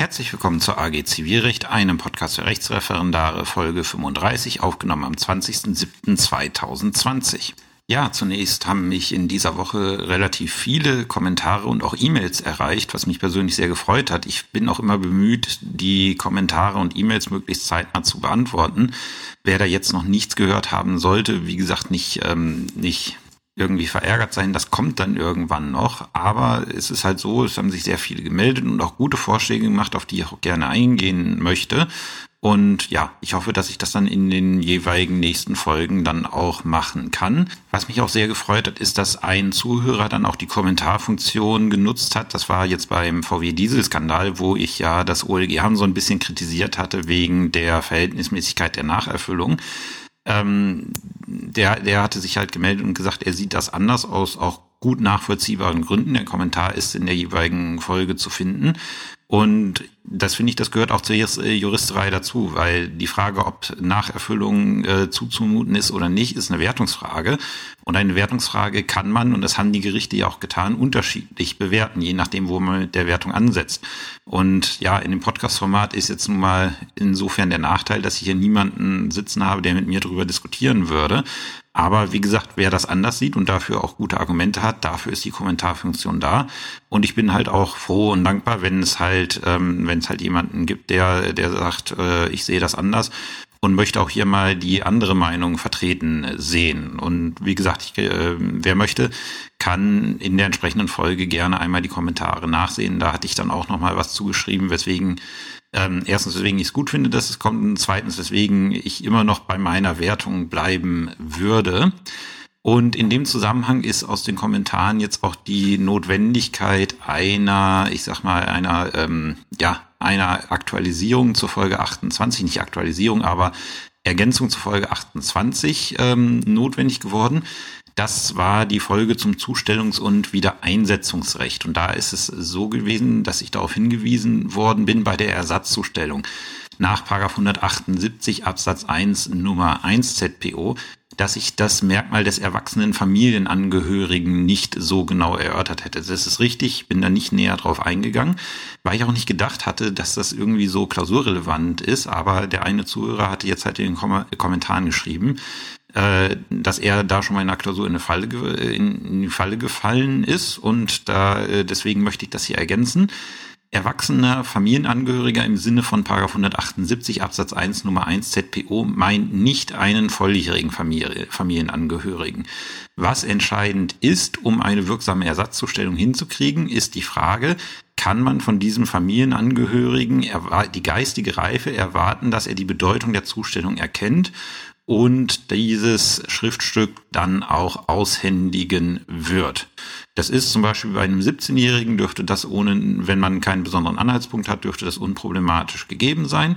Herzlich willkommen zur AG Zivilrecht, einem Podcast für Rechtsreferendare, Folge 35, aufgenommen am 20.07.2020. Ja, zunächst haben mich in dieser Woche relativ viele Kommentare und auch E-Mails erreicht, was mich persönlich sehr gefreut hat. Ich bin auch immer bemüht, die Kommentare und E-Mails möglichst zeitnah zu beantworten. Wer da jetzt noch nichts gehört haben sollte, wie gesagt, nicht, ähm, nicht irgendwie verärgert sein, das kommt dann irgendwann noch. Aber es ist halt so, es haben sich sehr viele gemeldet und auch gute Vorschläge gemacht, auf die ich auch gerne eingehen möchte. Und ja, ich hoffe, dass ich das dann in den jeweiligen nächsten Folgen dann auch machen kann. Was mich auch sehr gefreut hat, ist, dass ein Zuhörer dann auch die Kommentarfunktion genutzt hat. Das war jetzt beim VW-Diesel-Skandal, wo ich ja das OLG haben so ein bisschen kritisiert hatte wegen der Verhältnismäßigkeit der Nacherfüllung. Ähm, der, der hatte sich halt gemeldet und gesagt, er sieht das anders aus, auch gut nachvollziehbaren Gründen. Der Kommentar ist in der jeweiligen Folge zu finden. Und das finde ich, das gehört auch zur äh, Juristerei dazu, weil die Frage, ob Nacherfüllung äh, zuzumuten ist oder nicht, ist eine Wertungsfrage. Und eine Wertungsfrage kann man, und das haben die Gerichte ja auch getan, unterschiedlich bewerten, je nachdem, wo man mit der Wertung ansetzt. Und ja, in dem Podcast-Format ist jetzt nun mal insofern der Nachteil, dass ich hier niemanden sitzen habe, der mit mir darüber diskutieren würde. Aber wie gesagt, wer das anders sieht und dafür auch gute Argumente hat, dafür ist die Kommentarfunktion da. Und ich bin halt auch froh und dankbar, wenn es halt, ähm, wenn es halt jemanden gibt, der, der sagt, äh, ich sehe das anders und möchte auch hier mal die andere Meinung vertreten sehen. Und wie gesagt, ich, äh, wer möchte, kann in der entsprechenden Folge gerne einmal die Kommentare nachsehen. Da hatte ich dann auch noch mal was zugeschrieben, weswegen ähm, erstens, weswegen ich es gut finde, dass es kommt, und zweitens, weswegen ich immer noch bei meiner Wertung bleiben würde. Und in dem Zusammenhang ist aus den Kommentaren jetzt auch die Notwendigkeit einer, ich sag mal, einer, ähm, ja, einer Aktualisierung zur Folge 28, nicht Aktualisierung, aber Ergänzung zur Folge 28 ähm, notwendig geworden. Das war die Folge zum Zustellungs- und Wiedereinsetzungsrecht. Und da ist es so gewesen, dass ich darauf hingewiesen worden bin bei der Ersatzzustellung nach 178 Absatz 1 Nummer 1 ZPO, dass ich das Merkmal des erwachsenen Familienangehörigen nicht so genau erörtert hätte. Das ist richtig, bin da nicht näher drauf eingegangen, weil ich auch nicht gedacht hatte, dass das irgendwie so klausurrelevant ist. Aber der eine Zuhörer hatte jetzt halt in den Kom Kommentaren geschrieben, äh, dass er da schon mal in der Klausur in, eine Falle, in die Falle gefallen ist und da äh, deswegen möchte ich das hier ergänzen. Erwachsener Familienangehöriger im Sinne von 178 Absatz 1 Nummer 1 ZPO meint nicht einen volljährigen Familie, Familienangehörigen. Was entscheidend ist, um eine wirksame Ersatzzustellung hinzukriegen, ist die Frage, kann man von diesem Familienangehörigen die geistige Reife erwarten, dass er die Bedeutung der Zustellung erkennt und dieses Schriftstück dann auch aushändigen wird. Das ist zum Beispiel bei einem 17-Jährigen dürfte das ohne, wenn man keinen besonderen Anhaltspunkt hat, dürfte das unproblematisch gegeben sein.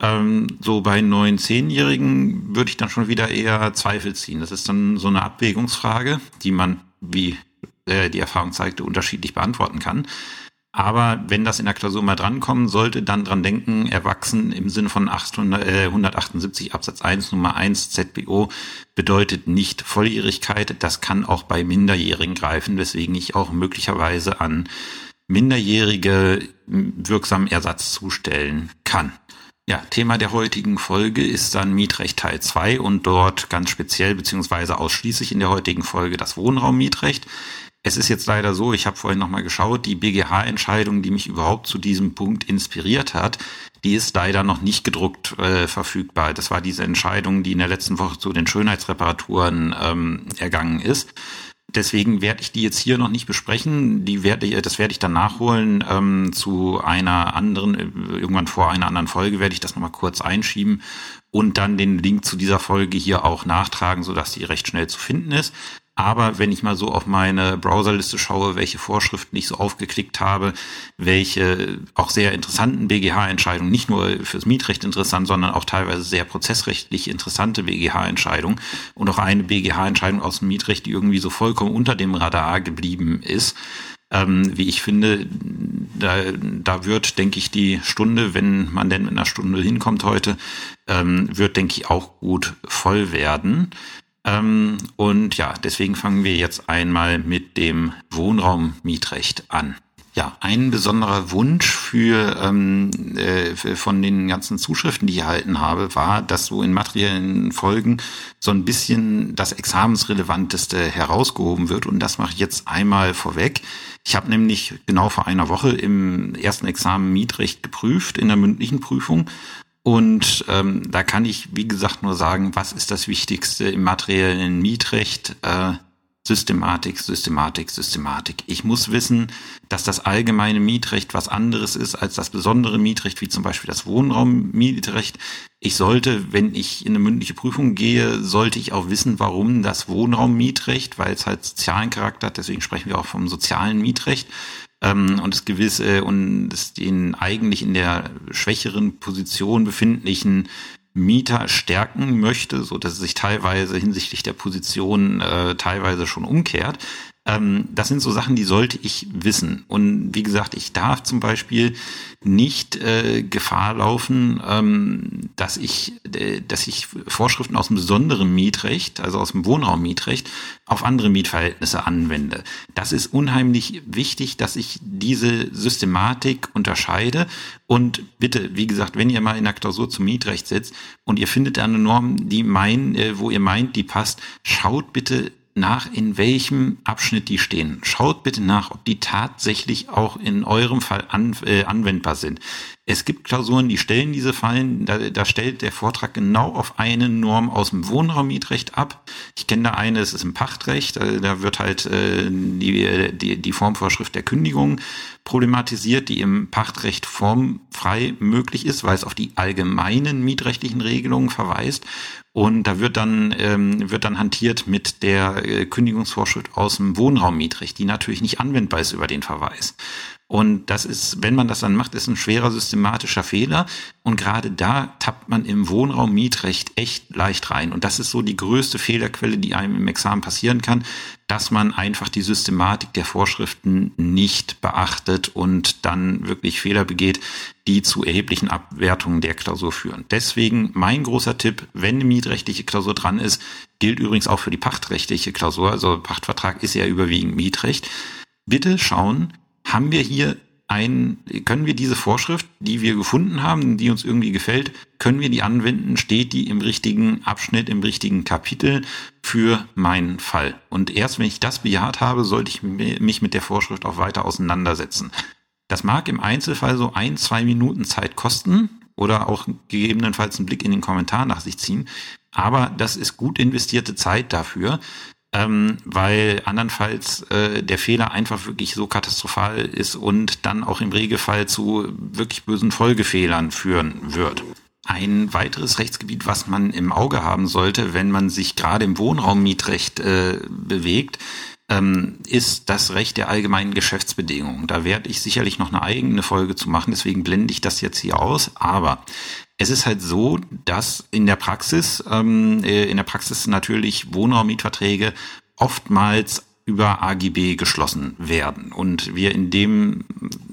Ähm, so bei neun, zehnjährigen würde ich dann schon wieder eher Zweifel ziehen. Das ist dann so eine Abwägungsfrage, die man, wie äh, die Erfahrung zeigte, unterschiedlich beantworten kann. Aber wenn das in der Klausur mal drankommen sollte, dann dran denken, erwachsen im Sinne von 800, äh, 178 Absatz 1 Nummer 1 ZBO bedeutet nicht Volljährigkeit. Das kann auch bei Minderjährigen greifen, weswegen ich auch möglicherweise an Minderjährige wirksam Ersatz zustellen kann. Ja, Thema der heutigen Folge ist dann Mietrecht Teil 2 und dort ganz speziell beziehungsweise ausschließlich in der heutigen Folge das Wohnraummietrecht. Es ist jetzt leider so, ich habe vorhin nochmal geschaut, die BGH-Entscheidung, die mich überhaupt zu diesem Punkt inspiriert hat, die ist leider noch nicht gedruckt äh, verfügbar. Das war diese Entscheidung, die in der letzten Woche zu den Schönheitsreparaturen ähm, ergangen ist. Deswegen werde ich die jetzt hier noch nicht besprechen. Die werde, das werde ich dann nachholen ähm, zu einer anderen, äh, irgendwann vor einer anderen Folge werde ich das nochmal kurz einschieben und dann den Link zu dieser Folge hier auch nachtragen, sodass die recht schnell zu finden ist. Aber wenn ich mal so auf meine Browserliste schaue, welche Vorschriften ich so aufgeklickt habe, welche auch sehr interessanten BGH-Entscheidungen, nicht nur fürs Mietrecht interessant, sondern auch teilweise sehr prozessrechtlich interessante BGH-Entscheidungen und auch eine BGH-Entscheidung aus dem Mietrecht, die irgendwie so vollkommen unter dem Radar geblieben ist, ähm, wie ich finde, da, da wird, denke ich, die Stunde, wenn man denn mit einer Stunde hinkommt heute, ähm, wird, denke ich, auch gut voll werden. Ähm, und ja, deswegen fangen wir jetzt einmal mit dem Wohnraummietrecht an. Ja, ein besonderer Wunsch für, ähm, äh, für, von den ganzen Zuschriften, die ich erhalten habe, war, dass so in materiellen Folgen so ein bisschen das Examensrelevanteste herausgehoben wird. Und das mache ich jetzt einmal vorweg. Ich habe nämlich genau vor einer Woche im ersten Examen Mietrecht geprüft in der mündlichen Prüfung. Und ähm, da kann ich, wie gesagt, nur sagen, was ist das Wichtigste im materiellen Mietrecht? Äh, Systematik, Systematik, Systematik. Ich muss wissen, dass das allgemeine Mietrecht was anderes ist als das besondere Mietrecht, wie zum Beispiel das Wohnraummietrecht. Ich sollte, wenn ich in eine mündliche Prüfung gehe, sollte ich auch wissen, warum das Wohnraummietrecht, weil es halt sozialen Charakter hat, deswegen sprechen wir auch vom sozialen Mietrecht, ähm, und es gewisse und es den eigentlich in der schwächeren Position befindlichen Mieter stärken möchte, so dass es sich teilweise hinsichtlich der Position äh, teilweise schon umkehrt. Ähm, das sind so Sachen, die sollte ich wissen. Und wie gesagt, ich darf zum Beispiel nicht äh, Gefahr laufen, ähm, dass ich, äh, dass ich Vorschriften aus dem besonderen Mietrecht, also aus dem Wohnraummietrecht, auf andere Mietverhältnisse anwende. Das ist unheimlich wichtig, dass ich diese Systematik unterscheide. Und bitte, wie gesagt, wenn ihr mal in der Klausur zum Mietrecht sitzt und ihr findet eine Norm, die mein, äh, wo ihr meint, die passt, schaut bitte nach, in welchem Abschnitt die stehen. Schaut bitte nach, ob die tatsächlich auch in eurem Fall an, äh, anwendbar sind. Es gibt Klausuren, die stellen diese Fallen, da, da stellt der Vortrag genau auf eine Norm aus dem Wohnraummietrecht ab. Ich kenne da eine, es ist im Pachtrecht, äh, da wird halt äh, die, die, die Formvorschrift der Kündigung problematisiert, die im Pachtrecht formfrei möglich ist, weil es auf die allgemeinen mietrechtlichen Regelungen verweist. Und da wird dann, ähm, wird dann hantiert mit der äh, Kündigungsvorschrift aus dem Wohnraummietrecht, die natürlich nicht anwendbar ist über den Verweis. Und das ist, wenn man das dann macht, ist ein schwerer systematischer Fehler. Und gerade da tappt man im Wohnraummietrecht echt leicht rein. Und das ist so die größte Fehlerquelle, die einem im Examen passieren kann, dass man einfach die Systematik der Vorschriften nicht beachtet und dann wirklich Fehler begeht, die zu erheblichen Abwertungen der Klausur führen. Deswegen mein großer Tipp, wenn eine mietrechtliche Klausur dran ist, gilt übrigens auch für die pachtrechtliche Klausur, also Pachtvertrag ist ja überwiegend Mietrecht. Bitte schauen, haben wir hier ein, können wir diese Vorschrift, die wir gefunden haben, die uns irgendwie gefällt, können wir die anwenden? Steht die im richtigen Abschnitt, im richtigen Kapitel für meinen Fall? Und erst wenn ich das bejaht habe, sollte ich mich mit der Vorschrift auch weiter auseinandersetzen. Das mag im Einzelfall so ein, zwei Minuten Zeit kosten oder auch gegebenenfalls einen Blick in den Kommentar nach sich ziehen. Aber das ist gut investierte Zeit dafür, ähm, weil andernfalls äh, der Fehler einfach wirklich so katastrophal ist und dann auch im Regelfall zu wirklich bösen Folgefehlern führen wird. Ein weiteres Rechtsgebiet, was man im Auge haben sollte, wenn man sich gerade im Wohnraummietrecht äh, bewegt, ähm, ist das Recht der allgemeinen Geschäftsbedingungen. Da werde ich sicherlich noch eine eigene Folge zu machen, deswegen blende ich das jetzt hier aus. Aber es ist halt so, dass in der Praxis, ähm, äh, in der Praxis natürlich Wohnraummietverträge oftmals über AGB geschlossen werden. Und wir in dem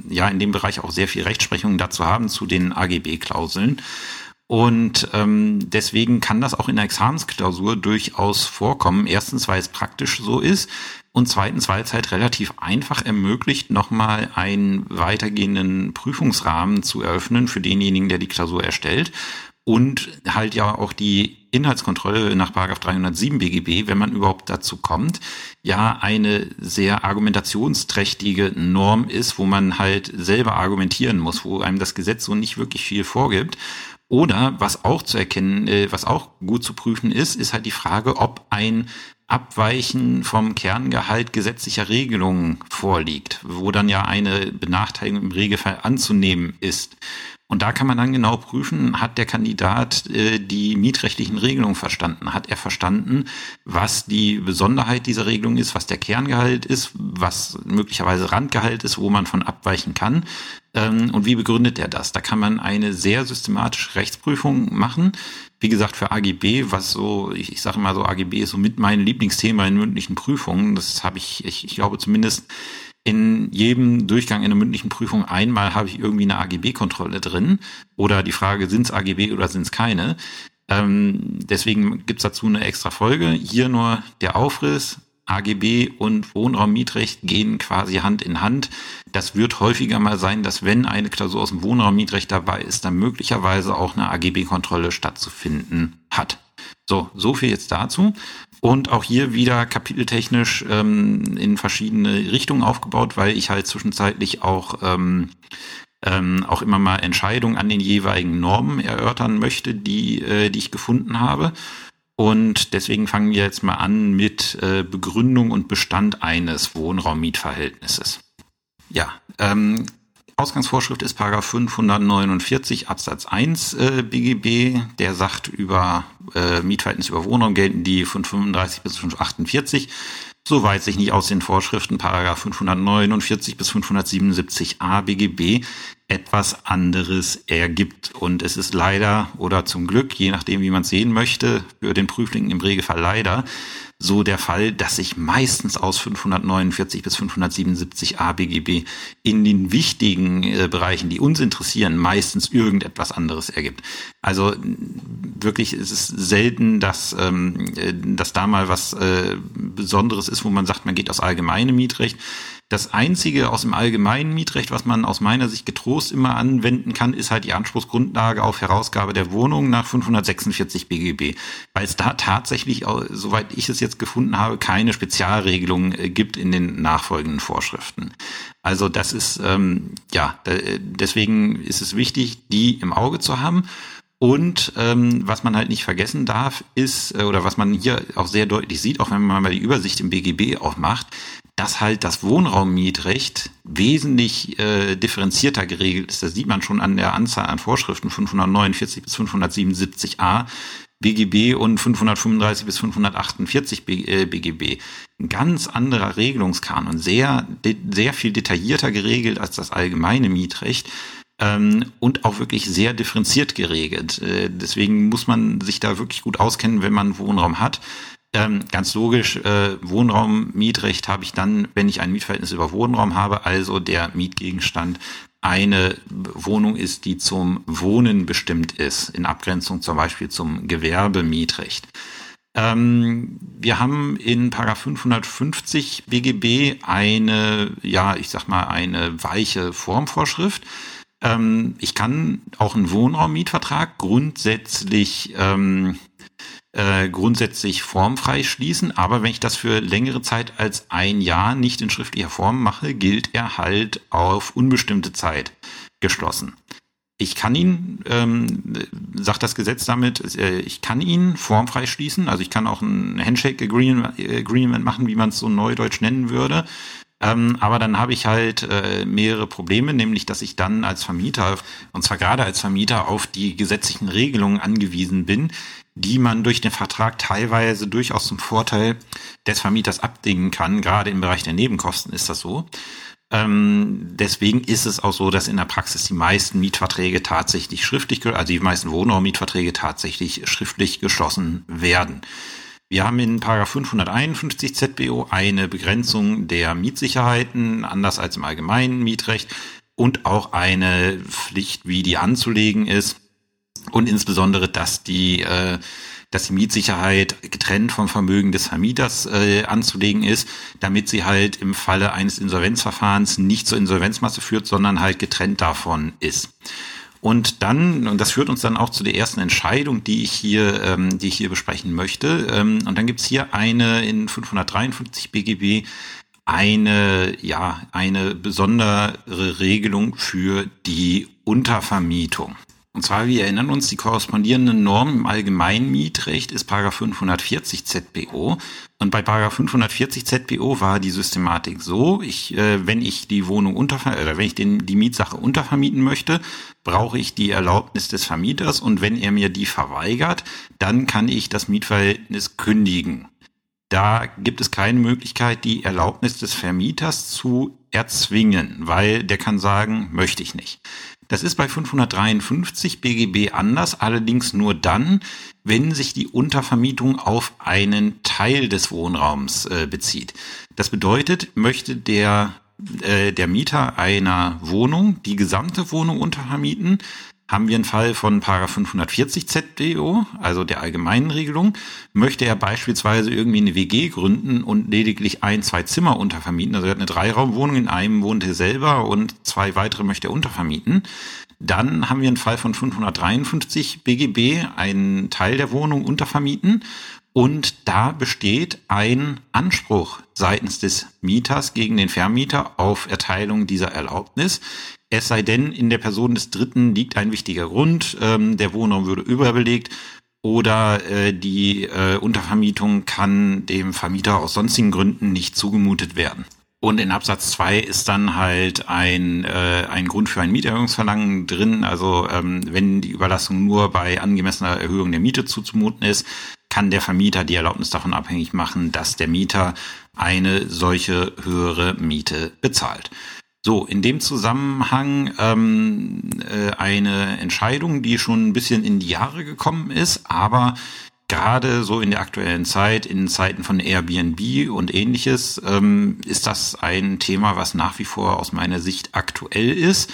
ja in dem Bereich auch sehr viel Rechtsprechung dazu haben zu den AGB-Klauseln und ähm, deswegen kann das auch in der Examensklausur durchaus vorkommen. Erstens, weil es praktisch so ist und zweitens, weil es halt relativ einfach ermöglicht, nochmal einen weitergehenden Prüfungsrahmen zu eröffnen für denjenigen, der die Klausur erstellt. Und halt ja auch die Inhaltskontrolle nach 307 BGB, wenn man überhaupt dazu kommt, ja eine sehr argumentationsträchtige Norm ist, wo man halt selber argumentieren muss, wo einem das Gesetz so nicht wirklich viel vorgibt. Oder was auch zu erkennen, äh, was auch gut zu prüfen ist, ist halt die Frage, ob ein Abweichen vom Kerngehalt gesetzlicher Regelungen vorliegt, wo dann ja eine Benachteiligung im Regelfall anzunehmen ist. Und da kann man dann genau prüfen, hat der Kandidat äh, die mietrechtlichen Regelungen verstanden? Hat er verstanden, was die Besonderheit dieser Regelung ist, was der Kerngehalt ist, was möglicherweise Randgehalt ist, wo man von abweichen kann? Ähm, und wie begründet er das? Da kann man eine sehr systematische Rechtsprüfung machen. Wie gesagt, für AGB, was so, ich, ich sage mal so, AGB ist so mit mein Lieblingsthema in mündlichen Prüfungen. Das habe ich, ich, ich glaube zumindest in jedem Durchgang in der mündlichen Prüfung einmal habe ich irgendwie eine AGB-Kontrolle drin oder die Frage, sind es AGB oder sind es keine. Ähm, deswegen gibt's dazu eine extra Folge. Hier nur der Aufriss. AGB und Wohnraummietrecht gehen quasi Hand in Hand. Das wird häufiger mal sein, dass wenn eine Klausur aus dem Wohnraummietrecht dabei ist, dann möglicherweise auch eine AGB-Kontrolle stattzufinden hat. So, so viel jetzt dazu. Und auch hier wieder kapiteltechnisch ähm, in verschiedene Richtungen aufgebaut, weil ich halt zwischenzeitlich auch ähm, ähm, auch immer mal Entscheidungen an den jeweiligen Normen erörtern möchte, die, äh, die ich gefunden habe. Und deswegen fangen wir jetzt mal an mit äh, Begründung und Bestand eines Wohnraummietverhältnisses. Ja, ähm, Ausgangsvorschrift ist Paragraph 549 Absatz 1 äh, BGB. Der sagt über äh, Mietverhältnisse über Wohnraum gelten die von 35 bis 48 soweit sich nicht aus den Vorschriften Paragraph 549 bis 577a BGB etwas anderes ergibt. Und es ist leider oder zum Glück, je nachdem wie man es sehen möchte, für den Prüfling im Regelfall leider, so der Fall, dass sich meistens aus 549 bis 577 ABGB in den wichtigen äh, Bereichen, die uns interessieren, meistens irgendetwas anderes ergibt. Also wirklich ist es selten, dass, ähm, äh, dass da mal was äh, Besonderes ist, wo man sagt, man geht aus allgemeinem Mietrecht. Das Einzige aus dem allgemeinen Mietrecht, was man aus meiner Sicht getrost immer anwenden kann, ist halt die Anspruchsgrundlage auf Herausgabe der Wohnung nach 546 BGB, weil es da tatsächlich, soweit ich es jetzt gefunden habe, keine Spezialregelung äh, gibt in den nachfolgenden Vorschriften. Also das ist, ähm, ja, deswegen ist es wichtig, die im Auge zu haben. Und ähm, was man halt nicht vergessen darf, ist, äh, oder was man hier auch sehr deutlich sieht, auch wenn man mal die Übersicht im BGB auch macht, dass halt das Wohnraummietrecht wesentlich äh, differenzierter geregelt ist. Das sieht man schon an der Anzahl an Vorschriften 549 bis 577a BGB und 535 bis 548 BGB. Äh, Ein ganz anderer Regelungskanon, sehr, sehr viel detaillierter geregelt als das allgemeine Mietrecht ähm, und auch wirklich sehr differenziert geregelt. Äh, deswegen muss man sich da wirklich gut auskennen, wenn man Wohnraum hat. Ähm, ganz logisch, äh, Wohnraummietrecht habe ich dann, wenn ich ein Mietverhältnis über Wohnraum habe, also der Mietgegenstand eine Wohnung ist, die zum Wohnen bestimmt ist, in Abgrenzung zum Beispiel zum Gewerbemietrecht. Ähm, wir haben in Paragraph 550 BGB eine, ja, ich sag mal, eine weiche Formvorschrift. Ähm, ich kann auch einen Wohnraummietvertrag grundsätzlich ähm, äh, grundsätzlich formfrei schließen, aber wenn ich das für längere Zeit als ein Jahr nicht in schriftlicher Form mache, gilt er halt auf unbestimmte Zeit geschlossen. Ich kann ihn, ähm, sagt das Gesetz damit, äh, ich kann ihn formfrei schließen, also ich kann auch ein Handshake Agreement machen, wie man es so neudeutsch nennen würde. Ähm, aber dann habe ich halt äh, mehrere Probleme, nämlich dass ich dann als Vermieter, und zwar gerade als Vermieter, auf die gesetzlichen Regelungen angewiesen bin, die man durch den Vertrag teilweise durchaus zum Vorteil des Vermieters abdingen kann. Gerade im Bereich der Nebenkosten ist das so. Ähm, deswegen ist es auch so, dass in der Praxis die meisten Mietverträge tatsächlich schriftlich, also die meisten Wohnraummietverträge tatsächlich schriftlich geschlossen werden. Wir haben in 551 ZBO eine Begrenzung der Mietsicherheiten, anders als im allgemeinen Mietrecht, und auch eine Pflicht, wie die anzulegen ist und insbesondere, dass die, äh, dass die Mietsicherheit getrennt vom Vermögen des Vermieters äh, anzulegen ist, damit sie halt im Falle eines Insolvenzverfahrens nicht zur Insolvenzmasse führt, sondern halt getrennt davon ist. Und dann, und das führt uns dann auch zu der ersten Entscheidung, die ich hier, ähm, die ich hier besprechen möchte. Ähm, und dann gibt's hier eine in 553 BGB eine, ja, eine besondere Regelung für die Untervermietung. Und zwar, wir erinnern uns, die korrespondierende Norm im allgemeinen Mietrecht ist Paragraph 540 ZBO. Und bei Paragraph 540 ZBO war die Systematik so, ich, äh, wenn ich die Wohnung unterver oder wenn ich den, die Mietsache untervermieten möchte, brauche ich die Erlaubnis des Vermieters und wenn er mir die verweigert, dann kann ich das Mietverhältnis kündigen. Da gibt es keine Möglichkeit, die Erlaubnis des Vermieters zu erzwingen, weil der kann sagen, möchte ich nicht. Das ist bei 553 BGB anders, allerdings nur dann, wenn sich die Untervermietung auf einen Teil des Wohnraums äh, bezieht. Das bedeutet, möchte der, äh, der Mieter einer Wohnung die gesamte Wohnung untervermieten, haben wir einen Fall von Paragraph 540 ZDO, also der allgemeinen Regelung. Möchte er beispielsweise irgendwie eine WG gründen und lediglich ein, zwei Zimmer untervermieten, also er hat eine Dreiraumwohnung, in einem wohnt er selber und zwei weitere möchte er untervermieten, dann haben wir einen Fall von 553 BGB, einen Teil der Wohnung untervermieten und da besteht ein Anspruch seitens des Mieters gegen den Vermieter auf Erteilung dieser Erlaubnis. Es sei denn, in der Person des Dritten liegt ein wichtiger Grund, ähm, der Wohnraum würde überbelegt oder äh, die äh, Untervermietung kann dem Vermieter aus sonstigen Gründen nicht zugemutet werden. Und in Absatz 2 ist dann halt ein, äh, ein Grund für ein Mieterhöhungsverlangen drin. Also ähm, wenn die Überlassung nur bei angemessener Erhöhung der Miete zuzumuten ist, kann der Vermieter die Erlaubnis davon abhängig machen, dass der Mieter eine solche höhere Miete bezahlt. So, in dem Zusammenhang ähm, äh, eine Entscheidung, die schon ein bisschen in die Jahre gekommen ist, aber gerade so in der aktuellen Zeit, in Zeiten von Airbnb und ähnliches, ähm, ist das ein Thema, was nach wie vor aus meiner Sicht aktuell ist.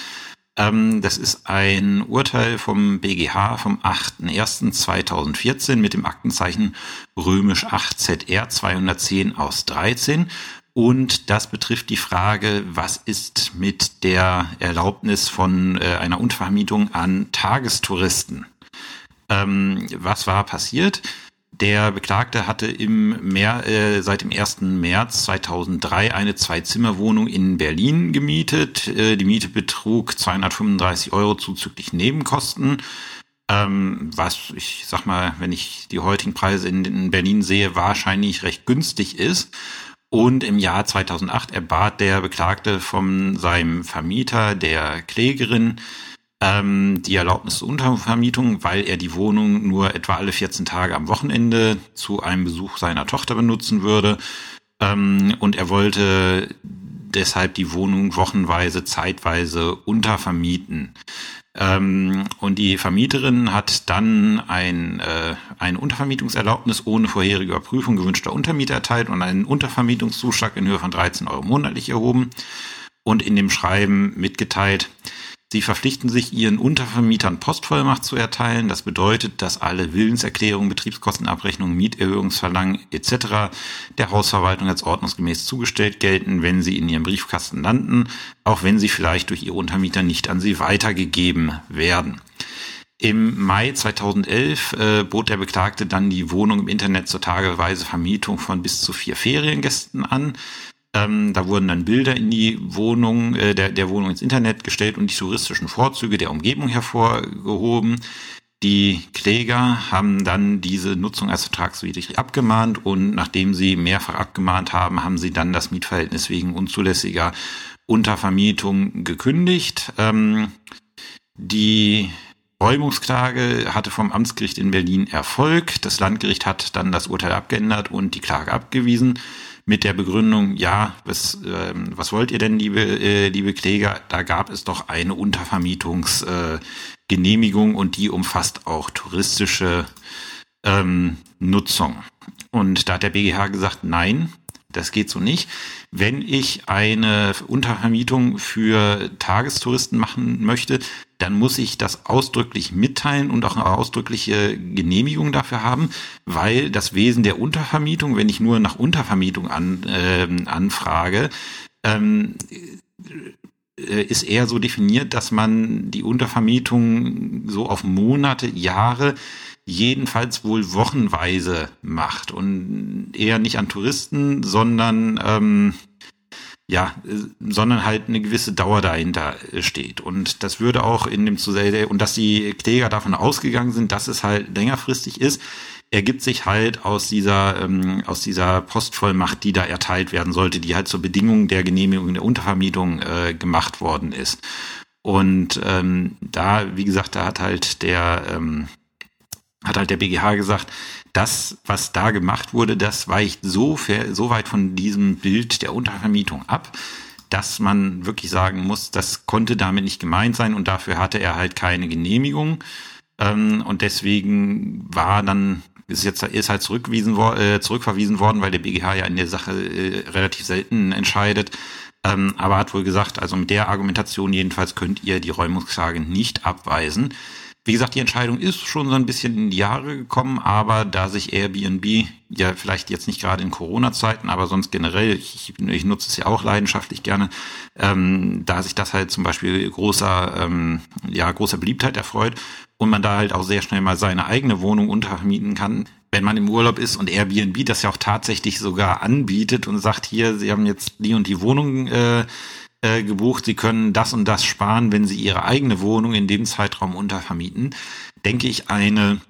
Ähm, das ist ein Urteil vom BGH vom 8.01.2014 mit dem Aktenzeichen römisch 8 ZR 210 aus 13. Und das betrifft die Frage, was ist mit der Erlaubnis von äh, einer Untervermietung an Tagestouristen? Ähm, was war passiert? Der Beklagte hatte im Meer, äh, seit dem 1. März 2003 eine Zwei-Zimmer-Wohnung in Berlin gemietet. Äh, die Miete betrug 235 Euro zuzüglich Nebenkosten. Ähm, was ich sag mal, wenn ich die heutigen Preise in, in Berlin sehe, wahrscheinlich recht günstig ist. Und im Jahr 2008 erbat der Beklagte von seinem Vermieter, der Klägerin, ähm, die Erlaubnis zur Untervermietung, weil er die Wohnung nur etwa alle 14 Tage am Wochenende zu einem Besuch seiner Tochter benutzen würde. Ähm, und er wollte deshalb die Wohnung wochenweise, zeitweise untervermieten. Ähm, und die Vermieterin hat dann ein, äh, eine Untervermietungserlaubnis ohne vorherige Überprüfung gewünschter Untermieter erteilt und einen Untervermietungszuschlag in Höhe von 13 Euro monatlich erhoben und in dem Schreiben mitgeteilt, Sie verpflichten sich, ihren Untervermietern Postvollmacht zu erteilen. Das bedeutet, dass alle Willenserklärungen, Betriebskostenabrechnungen, Mieterhöhungsverlangen etc. der Hausverwaltung als ordnungsgemäß zugestellt gelten, wenn sie in ihrem Briefkasten landen, auch wenn sie vielleicht durch ihre Untermieter nicht an sie weitergegeben werden. Im Mai 2011 äh, bot der Beklagte dann die Wohnung im Internet zur tageweise Vermietung von bis zu vier Feriengästen an. Ähm, da wurden dann Bilder in die Wohnung, äh, der, der Wohnung ins Internet gestellt und die touristischen Vorzüge der Umgebung hervorgehoben. Die Kläger haben dann diese Nutzung als vertragswidrig abgemahnt und nachdem sie mehrfach abgemahnt haben, haben sie dann das Mietverhältnis wegen unzulässiger Untervermietung gekündigt. Ähm, die Räumungsklage hatte vom Amtsgericht in Berlin Erfolg. Das Landgericht hat dann das Urteil abgeändert und die Klage abgewiesen mit der Begründung, ja, was, äh, was wollt ihr denn, liebe, äh, liebe Kläger? Da gab es doch eine Untervermietungsgenehmigung äh, und die umfasst auch touristische ähm, Nutzung. Und da hat der BGH gesagt, nein, das geht so nicht. Wenn ich eine Untervermietung für Tagestouristen machen möchte, dann muss ich das ausdrücklich mitteilen und auch eine ausdrückliche Genehmigung dafür haben, weil das Wesen der Untervermietung, wenn ich nur nach Untervermietung an, äh, anfrage, ähm, äh, ist eher so definiert, dass man die Untervermietung so auf Monate, Jahre jedenfalls wohl wochenweise macht und eher nicht an Touristen, sondern ähm, ja, sondern halt eine gewisse Dauer dahinter steht. Und das würde auch in dem Zusammenhang, und dass die Kläger davon ausgegangen sind, dass es halt längerfristig ist, ergibt sich halt aus dieser, ähm, aus dieser Postvollmacht, die da erteilt werden sollte, die halt zur Bedingung der Genehmigung der Untervermietung äh, gemacht worden ist. Und ähm, da, wie gesagt, da hat halt der, ähm, hat halt der BGH gesagt, das, was da gemacht wurde, das weicht so, so weit von diesem Bild der Untervermietung ab, dass man wirklich sagen muss, das konnte damit nicht gemeint sein und dafür hatte er halt keine Genehmigung. Ähm, und deswegen war dann, ist jetzt ist halt zurückgewiesen, äh, zurückverwiesen worden, weil der BGH ja in der Sache äh, relativ selten entscheidet, Ähm, aber hat wohl gesagt, also mit der Argumentation jedenfalls könnt ihr die Räumungsklage nicht abweisen. Wie gesagt, die Entscheidung ist schon so ein bisschen in die Jahre gekommen, aber da sich Airbnb ja vielleicht jetzt nicht gerade in Corona-Zeiten, aber sonst generell, ich, ich nutze es ja auch leidenschaftlich gerne, ähm, da sich das halt zum Beispiel großer, ähm, ja, großer Beliebtheit erfreut und man da halt auch sehr schnell mal seine eigene Wohnung untermieten kann, wenn man im Urlaub ist und Airbnb das ja auch tatsächlich sogar anbietet und sagt, hier, Sie haben jetzt die und die Wohnung äh, äh, gebucht, sie können das und das sparen, wenn sie ihre eigene Wohnung in dem Zeitraum untervermieten, denke ich eine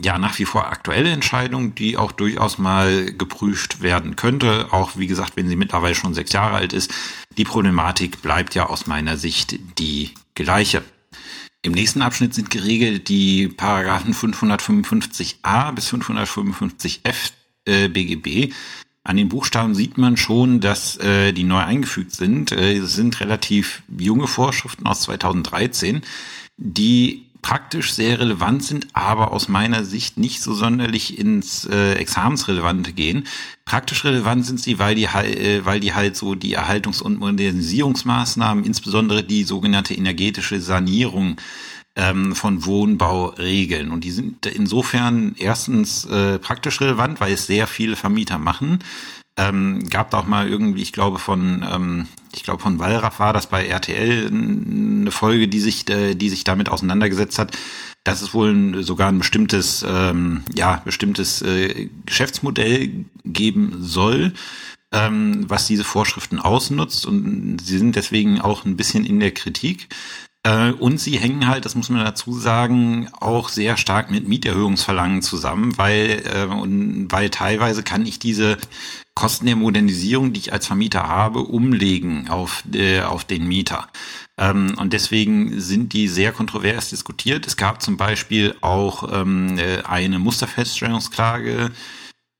ja nach wie vor aktuelle Entscheidung, die auch durchaus mal geprüft werden könnte. Auch wie gesagt, wenn sie mittlerweile schon sechs Jahre alt ist. Die Problematik bleibt ja aus meiner Sicht die gleiche. Im nächsten Abschnitt sind geregelt die Paragraphen 555a bis 555f äh, BGB. An den Buchstaben sieht man schon, dass äh, die neu eingefügt sind. Äh, es sind relativ junge Vorschriften aus 2013, die praktisch sehr relevant sind, aber aus meiner Sicht nicht so sonderlich ins äh, Examensrelevante gehen. Praktisch relevant sind sie, weil die, äh, weil die halt so die Erhaltungs- und Modernisierungsmaßnahmen, insbesondere die sogenannte energetische Sanierung ähm, von Wohnbau regeln. Und die sind insofern erstens äh, praktisch relevant, weil es sehr viele Vermieter machen. Ähm, gab da auch mal irgendwie, ich glaube von, ähm, ich glaube von Wallraff war das bei RTL eine Folge, die sich, äh, die sich damit auseinandergesetzt hat, dass es wohl sogar ein bestimmtes, ähm, ja, bestimmtes äh, Geschäftsmodell geben soll, ähm, was diese Vorschriften ausnutzt und sie sind deswegen auch ein bisschen in der Kritik. Äh, und sie hängen halt, das muss man dazu sagen, auch sehr stark mit Mieterhöhungsverlangen zusammen, weil, äh, und, weil teilweise kann ich diese Kosten der Modernisierung, die ich als Vermieter habe, umlegen auf, äh, auf den Mieter. Ähm, und deswegen sind die sehr kontrovers diskutiert. Es gab zum Beispiel auch ähm, äh, eine Musterfeststellungsklage,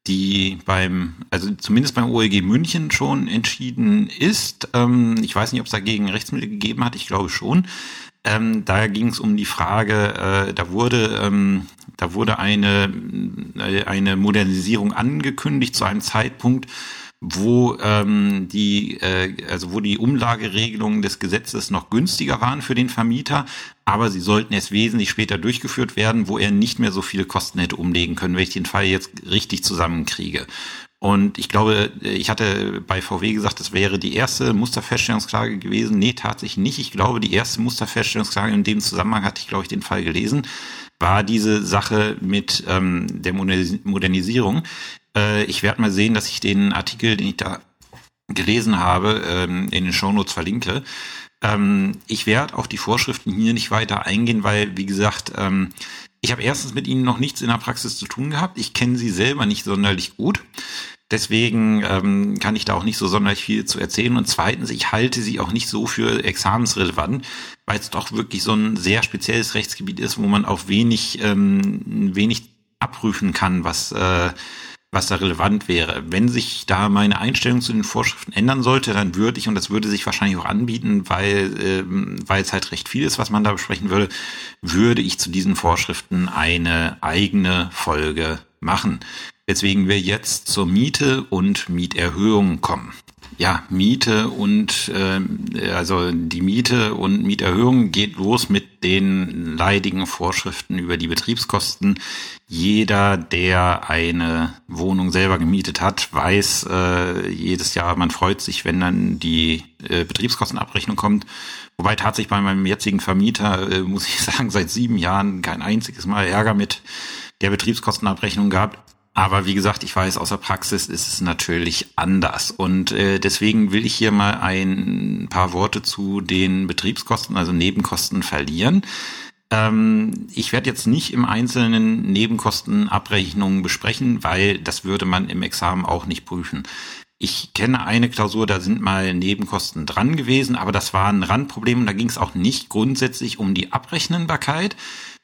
die beim, also zumindest beim OLG München schon entschieden ist. Ähm, ich weiß nicht, ob es dagegen Rechtsmittel gegeben hat, ich glaube schon. Ähm, da ging es um die Frage, äh, da wurde, ähm, da wurde eine, äh, eine Modernisierung angekündigt zu einem Zeitpunkt, wo ähm, die äh, also wo die Umlageregelungen des Gesetzes noch günstiger waren für den Vermieter, aber sie sollten erst wesentlich später durchgeführt werden, wo er nicht mehr so viele Kosten hätte umlegen können, wenn ich den Fall jetzt richtig zusammenkriege. Und ich glaube, ich hatte bei VW gesagt, das wäre die erste Musterfeststellungsklage gewesen. Nee, tatsächlich nicht. Ich glaube, die erste Musterfeststellungsklage in dem Zusammenhang hatte ich, glaube ich, den Fall gelesen, war diese Sache mit ähm, der Modernisierung. Äh, ich werde mal sehen, dass ich den Artikel, den ich da gelesen habe, ähm, in den Shownotes verlinke. Ähm, ich werde auf die Vorschriften hier nicht weiter eingehen, weil, wie gesagt, ähm, ich habe erstens mit ihnen noch nichts in der Praxis zu tun gehabt. Ich kenne sie selber nicht sonderlich gut. Deswegen ähm, kann ich da auch nicht so sonderlich viel zu erzählen. Und zweitens, ich halte sie auch nicht so für examensrelevant, weil es doch wirklich so ein sehr spezielles Rechtsgebiet ist, wo man auch wenig, ähm, wenig abprüfen kann, was äh, was da relevant wäre. Wenn sich da meine Einstellung zu den Vorschriften ändern sollte, dann würde ich, und das würde sich wahrscheinlich auch anbieten, weil, ähm, weil es halt recht viel ist, was man da besprechen würde, würde ich zu diesen Vorschriften eine eigene Folge machen. Weswegen wir jetzt zur Miete und Mieterhöhung kommen. Ja, Miete und äh, also die Miete und Mieterhöhung geht los mit den leidigen Vorschriften über die Betriebskosten. Jeder, der eine Wohnung selber gemietet hat, weiß äh, jedes Jahr, man freut sich, wenn dann die äh, Betriebskostenabrechnung kommt. Wobei tatsächlich bei meinem jetzigen Vermieter, äh, muss ich sagen, seit sieben Jahren kein einziges Mal Ärger mit der Betriebskostenabrechnung gehabt. Aber wie gesagt, ich weiß, aus der Praxis ist es natürlich anders. Und äh, deswegen will ich hier mal ein paar Worte zu den Betriebskosten, also Nebenkosten verlieren. Ähm, ich werde jetzt nicht im Einzelnen Nebenkostenabrechnungen besprechen, weil das würde man im Examen auch nicht prüfen. Ich kenne eine Klausur, da sind mal Nebenkosten dran gewesen, aber das war ein Randproblem und da ging es auch nicht grundsätzlich um die Abrechnenbarkeit,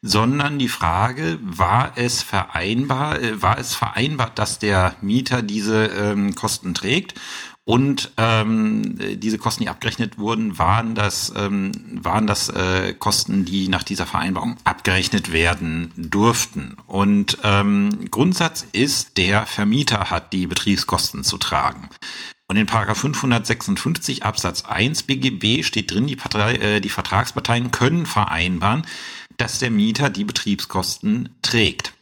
sondern die Frage, war es vereinbar, äh, war es vereinbart, dass der Mieter diese ähm, Kosten trägt? Und ähm, diese Kosten, die abgerechnet wurden, waren das, ähm, waren das äh, Kosten, die nach dieser Vereinbarung abgerechnet werden durften. Und ähm, Grundsatz ist, der Vermieter hat die Betriebskosten zu tragen. Und in Paragraph 556 Absatz 1 BGB steht drin, die, Partei, äh, die Vertragsparteien können vereinbaren, dass der Mieter die Betriebskosten trägt.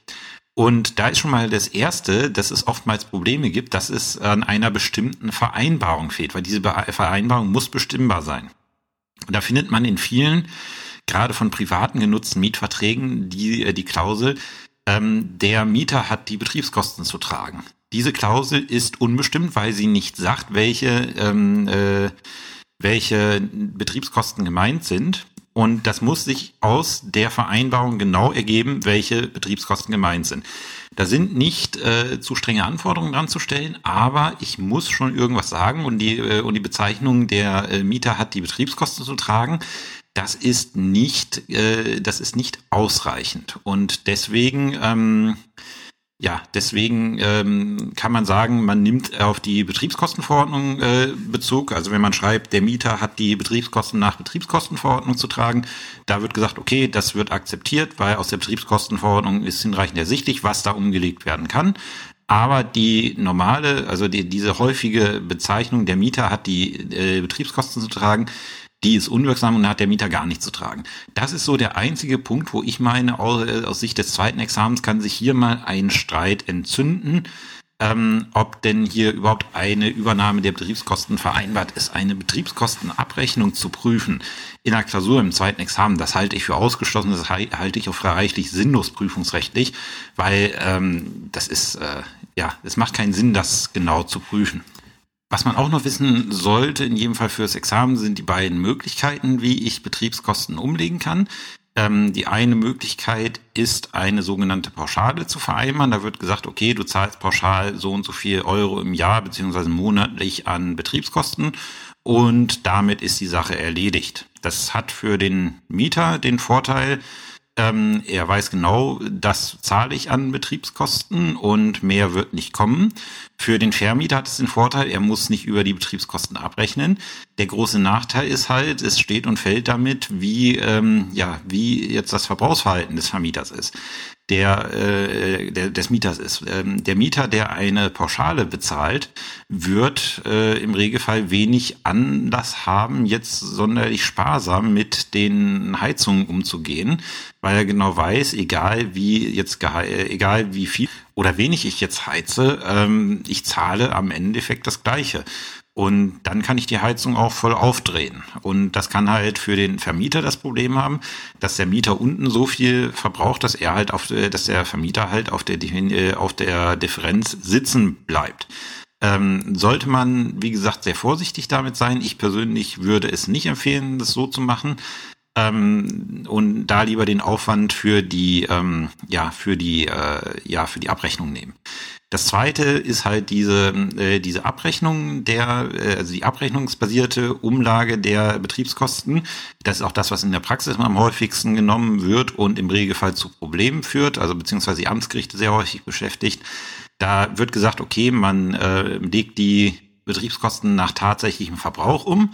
Und da ist schon mal das Erste, dass es oftmals Probleme gibt, dass es an einer bestimmten Vereinbarung fehlt, weil diese Vereinbarung muss bestimmbar sein. Und da findet man in vielen, gerade von privaten genutzten Mietverträgen, die, äh, die Klausel, ähm, der Mieter hat die Betriebskosten zu tragen. Diese Klausel ist unbestimmt, weil sie nicht sagt, welche, ähm, äh, welche Betriebskosten gemeint sind. Und das muss sich aus der Vereinbarung genau ergeben, welche Betriebskosten gemeint sind. Da sind nicht äh, zu strenge Anforderungen dran zu stellen, aber ich muss schon irgendwas sagen und die, äh, und die Bezeichnung der äh, Mieter hat die Betriebskosten zu tragen. Das ist nicht, äh, das ist nicht ausreichend. Und deswegen ähm, ja, deswegen ähm, kann man sagen, man nimmt auf die Betriebskostenverordnung äh, Bezug. Also wenn man schreibt, der Mieter hat die Betriebskosten nach Betriebskostenverordnung zu tragen, da wird gesagt, okay, das wird akzeptiert, weil aus der Betriebskostenverordnung ist hinreichend ersichtlich, was da umgelegt werden kann. Aber die normale, also die, diese häufige Bezeichnung, der Mieter hat die äh, Betriebskosten zu tragen, die ist unwirksam und da hat der Mieter gar nichts zu tragen. Das ist so der einzige Punkt, wo ich meine, aus Sicht des zweiten Examens kann sich hier mal ein Streit entzünden, ähm, ob denn hier überhaupt eine Übernahme der Betriebskosten vereinbart ist. Eine Betriebskostenabrechnung zu prüfen in der Klausur im zweiten Examen, das halte ich für ausgeschlossen, das halte ich auch für reichlich sinnlos prüfungsrechtlich, weil ähm, das ist, äh, ja, es macht keinen Sinn, das genau zu prüfen. Was man auch noch wissen sollte, in jedem Fall fürs Examen, sind die beiden Möglichkeiten, wie ich Betriebskosten umlegen kann. Ähm, die eine Möglichkeit ist, eine sogenannte Pauschale zu vereinbaren. Da wird gesagt, okay, du zahlst pauschal so und so viel Euro im Jahr beziehungsweise monatlich an Betriebskosten und damit ist die Sache erledigt. Das hat für den Mieter den Vorteil, ähm, er weiß genau, das zahle ich an Betriebskosten und mehr wird nicht kommen. Für den Vermieter hat es den Vorteil, er muss nicht über die Betriebskosten abrechnen. Der große Nachteil ist halt, es steht und fällt damit, wie, ähm, ja, wie jetzt das Verbrauchsverhalten des Vermieters ist der, äh, der des Mieters ist. Ähm, der Mieter, der eine Pauschale bezahlt, wird äh, im Regelfall wenig Anlass haben, jetzt sonderlich sparsam mit den Heizungen umzugehen, weil er genau weiß, egal wie jetzt egal wie viel oder wenig ich jetzt heize, ähm, ich zahle am Endeffekt das Gleiche. Und dann kann ich die Heizung auch voll aufdrehen. Und das kann halt für den Vermieter das Problem haben, dass der Mieter unten so viel verbraucht, dass er halt auf, dass der Vermieter halt auf der, äh, auf der Differenz sitzen bleibt. Ähm, sollte man, wie gesagt, sehr vorsichtig damit sein. Ich persönlich würde es nicht empfehlen, das so zu machen. Ähm, und da lieber den Aufwand für die, ähm, ja, für die, äh, ja, für die Abrechnung nehmen. Das zweite ist halt diese, äh, diese Abrechnung der, äh, also die abrechnungsbasierte Umlage der Betriebskosten. Das ist auch das, was in der Praxis am häufigsten genommen wird und im Regelfall zu Problemen führt, also beziehungsweise die Amtsgerichte sehr häufig beschäftigt. Da wird gesagt, okay, man äh, legt die Betriebskosten nach tatsächlichem Verbrauch um.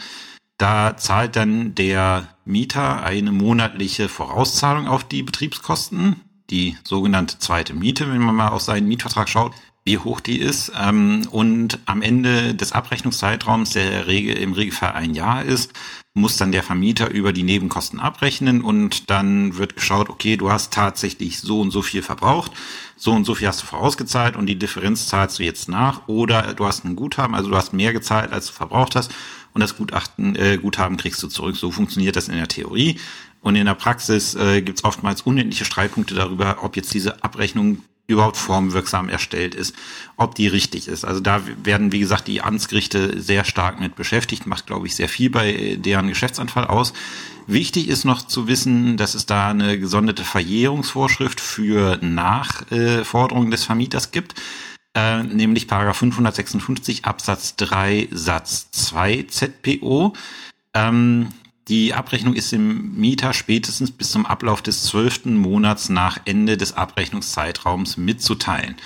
Da zahlt dann der Mieter eine monatliche Vorauszahlung auf die Betriebskosten die sogenannte zweite Miete, wenn man mal auf seinen Mietvertrag schaut, wie hoch die ist. Ähm, und am Ende des Abrechnungszeitraums, der Regel, im Regelfall ein Jahr ist, muss dann der Vermieter über die Nebenkosten abrechnen und dann wird geschaut, okay, du hast tatsächlich so und so viel verbraucht, so und so viel hast du vorausgezahlt und die Differenz zahlst du jetzt nach oder du hast ein Guthaben, also du hast mehr gezahlt, als du verbraucht hast und das Gutachten, äh, Guthaben kriegst du zurück. So funktioniert das in der Theorie. Und in der Praxis äh, gibt es oftmals unendliche Streitpunkte darüber, ob jetzt diese Abrechnung überhaupt formwirksam erstellt ist, ob die richtig ist. Also da werden, wie gesagt, die Amtsgerichte sehr stark mit beschäftigt, macht, glaube ich, sehr viel bei deren Geschäftsanfall aus. Wichtig ist noch zu wissen, dass es da eine gesonderte Verjährungsvorschrift für Nachforderungen des Vermieters gibt, äh, nämlich Paragraph 556 Absatz 3 Satz 2 ZPO. Ähm, die Abrechnung ist dem Mieter spätestens bis zum Ablauf des zwölften Monats nach Ende des Abrechnungszeitraums mitzuteilen.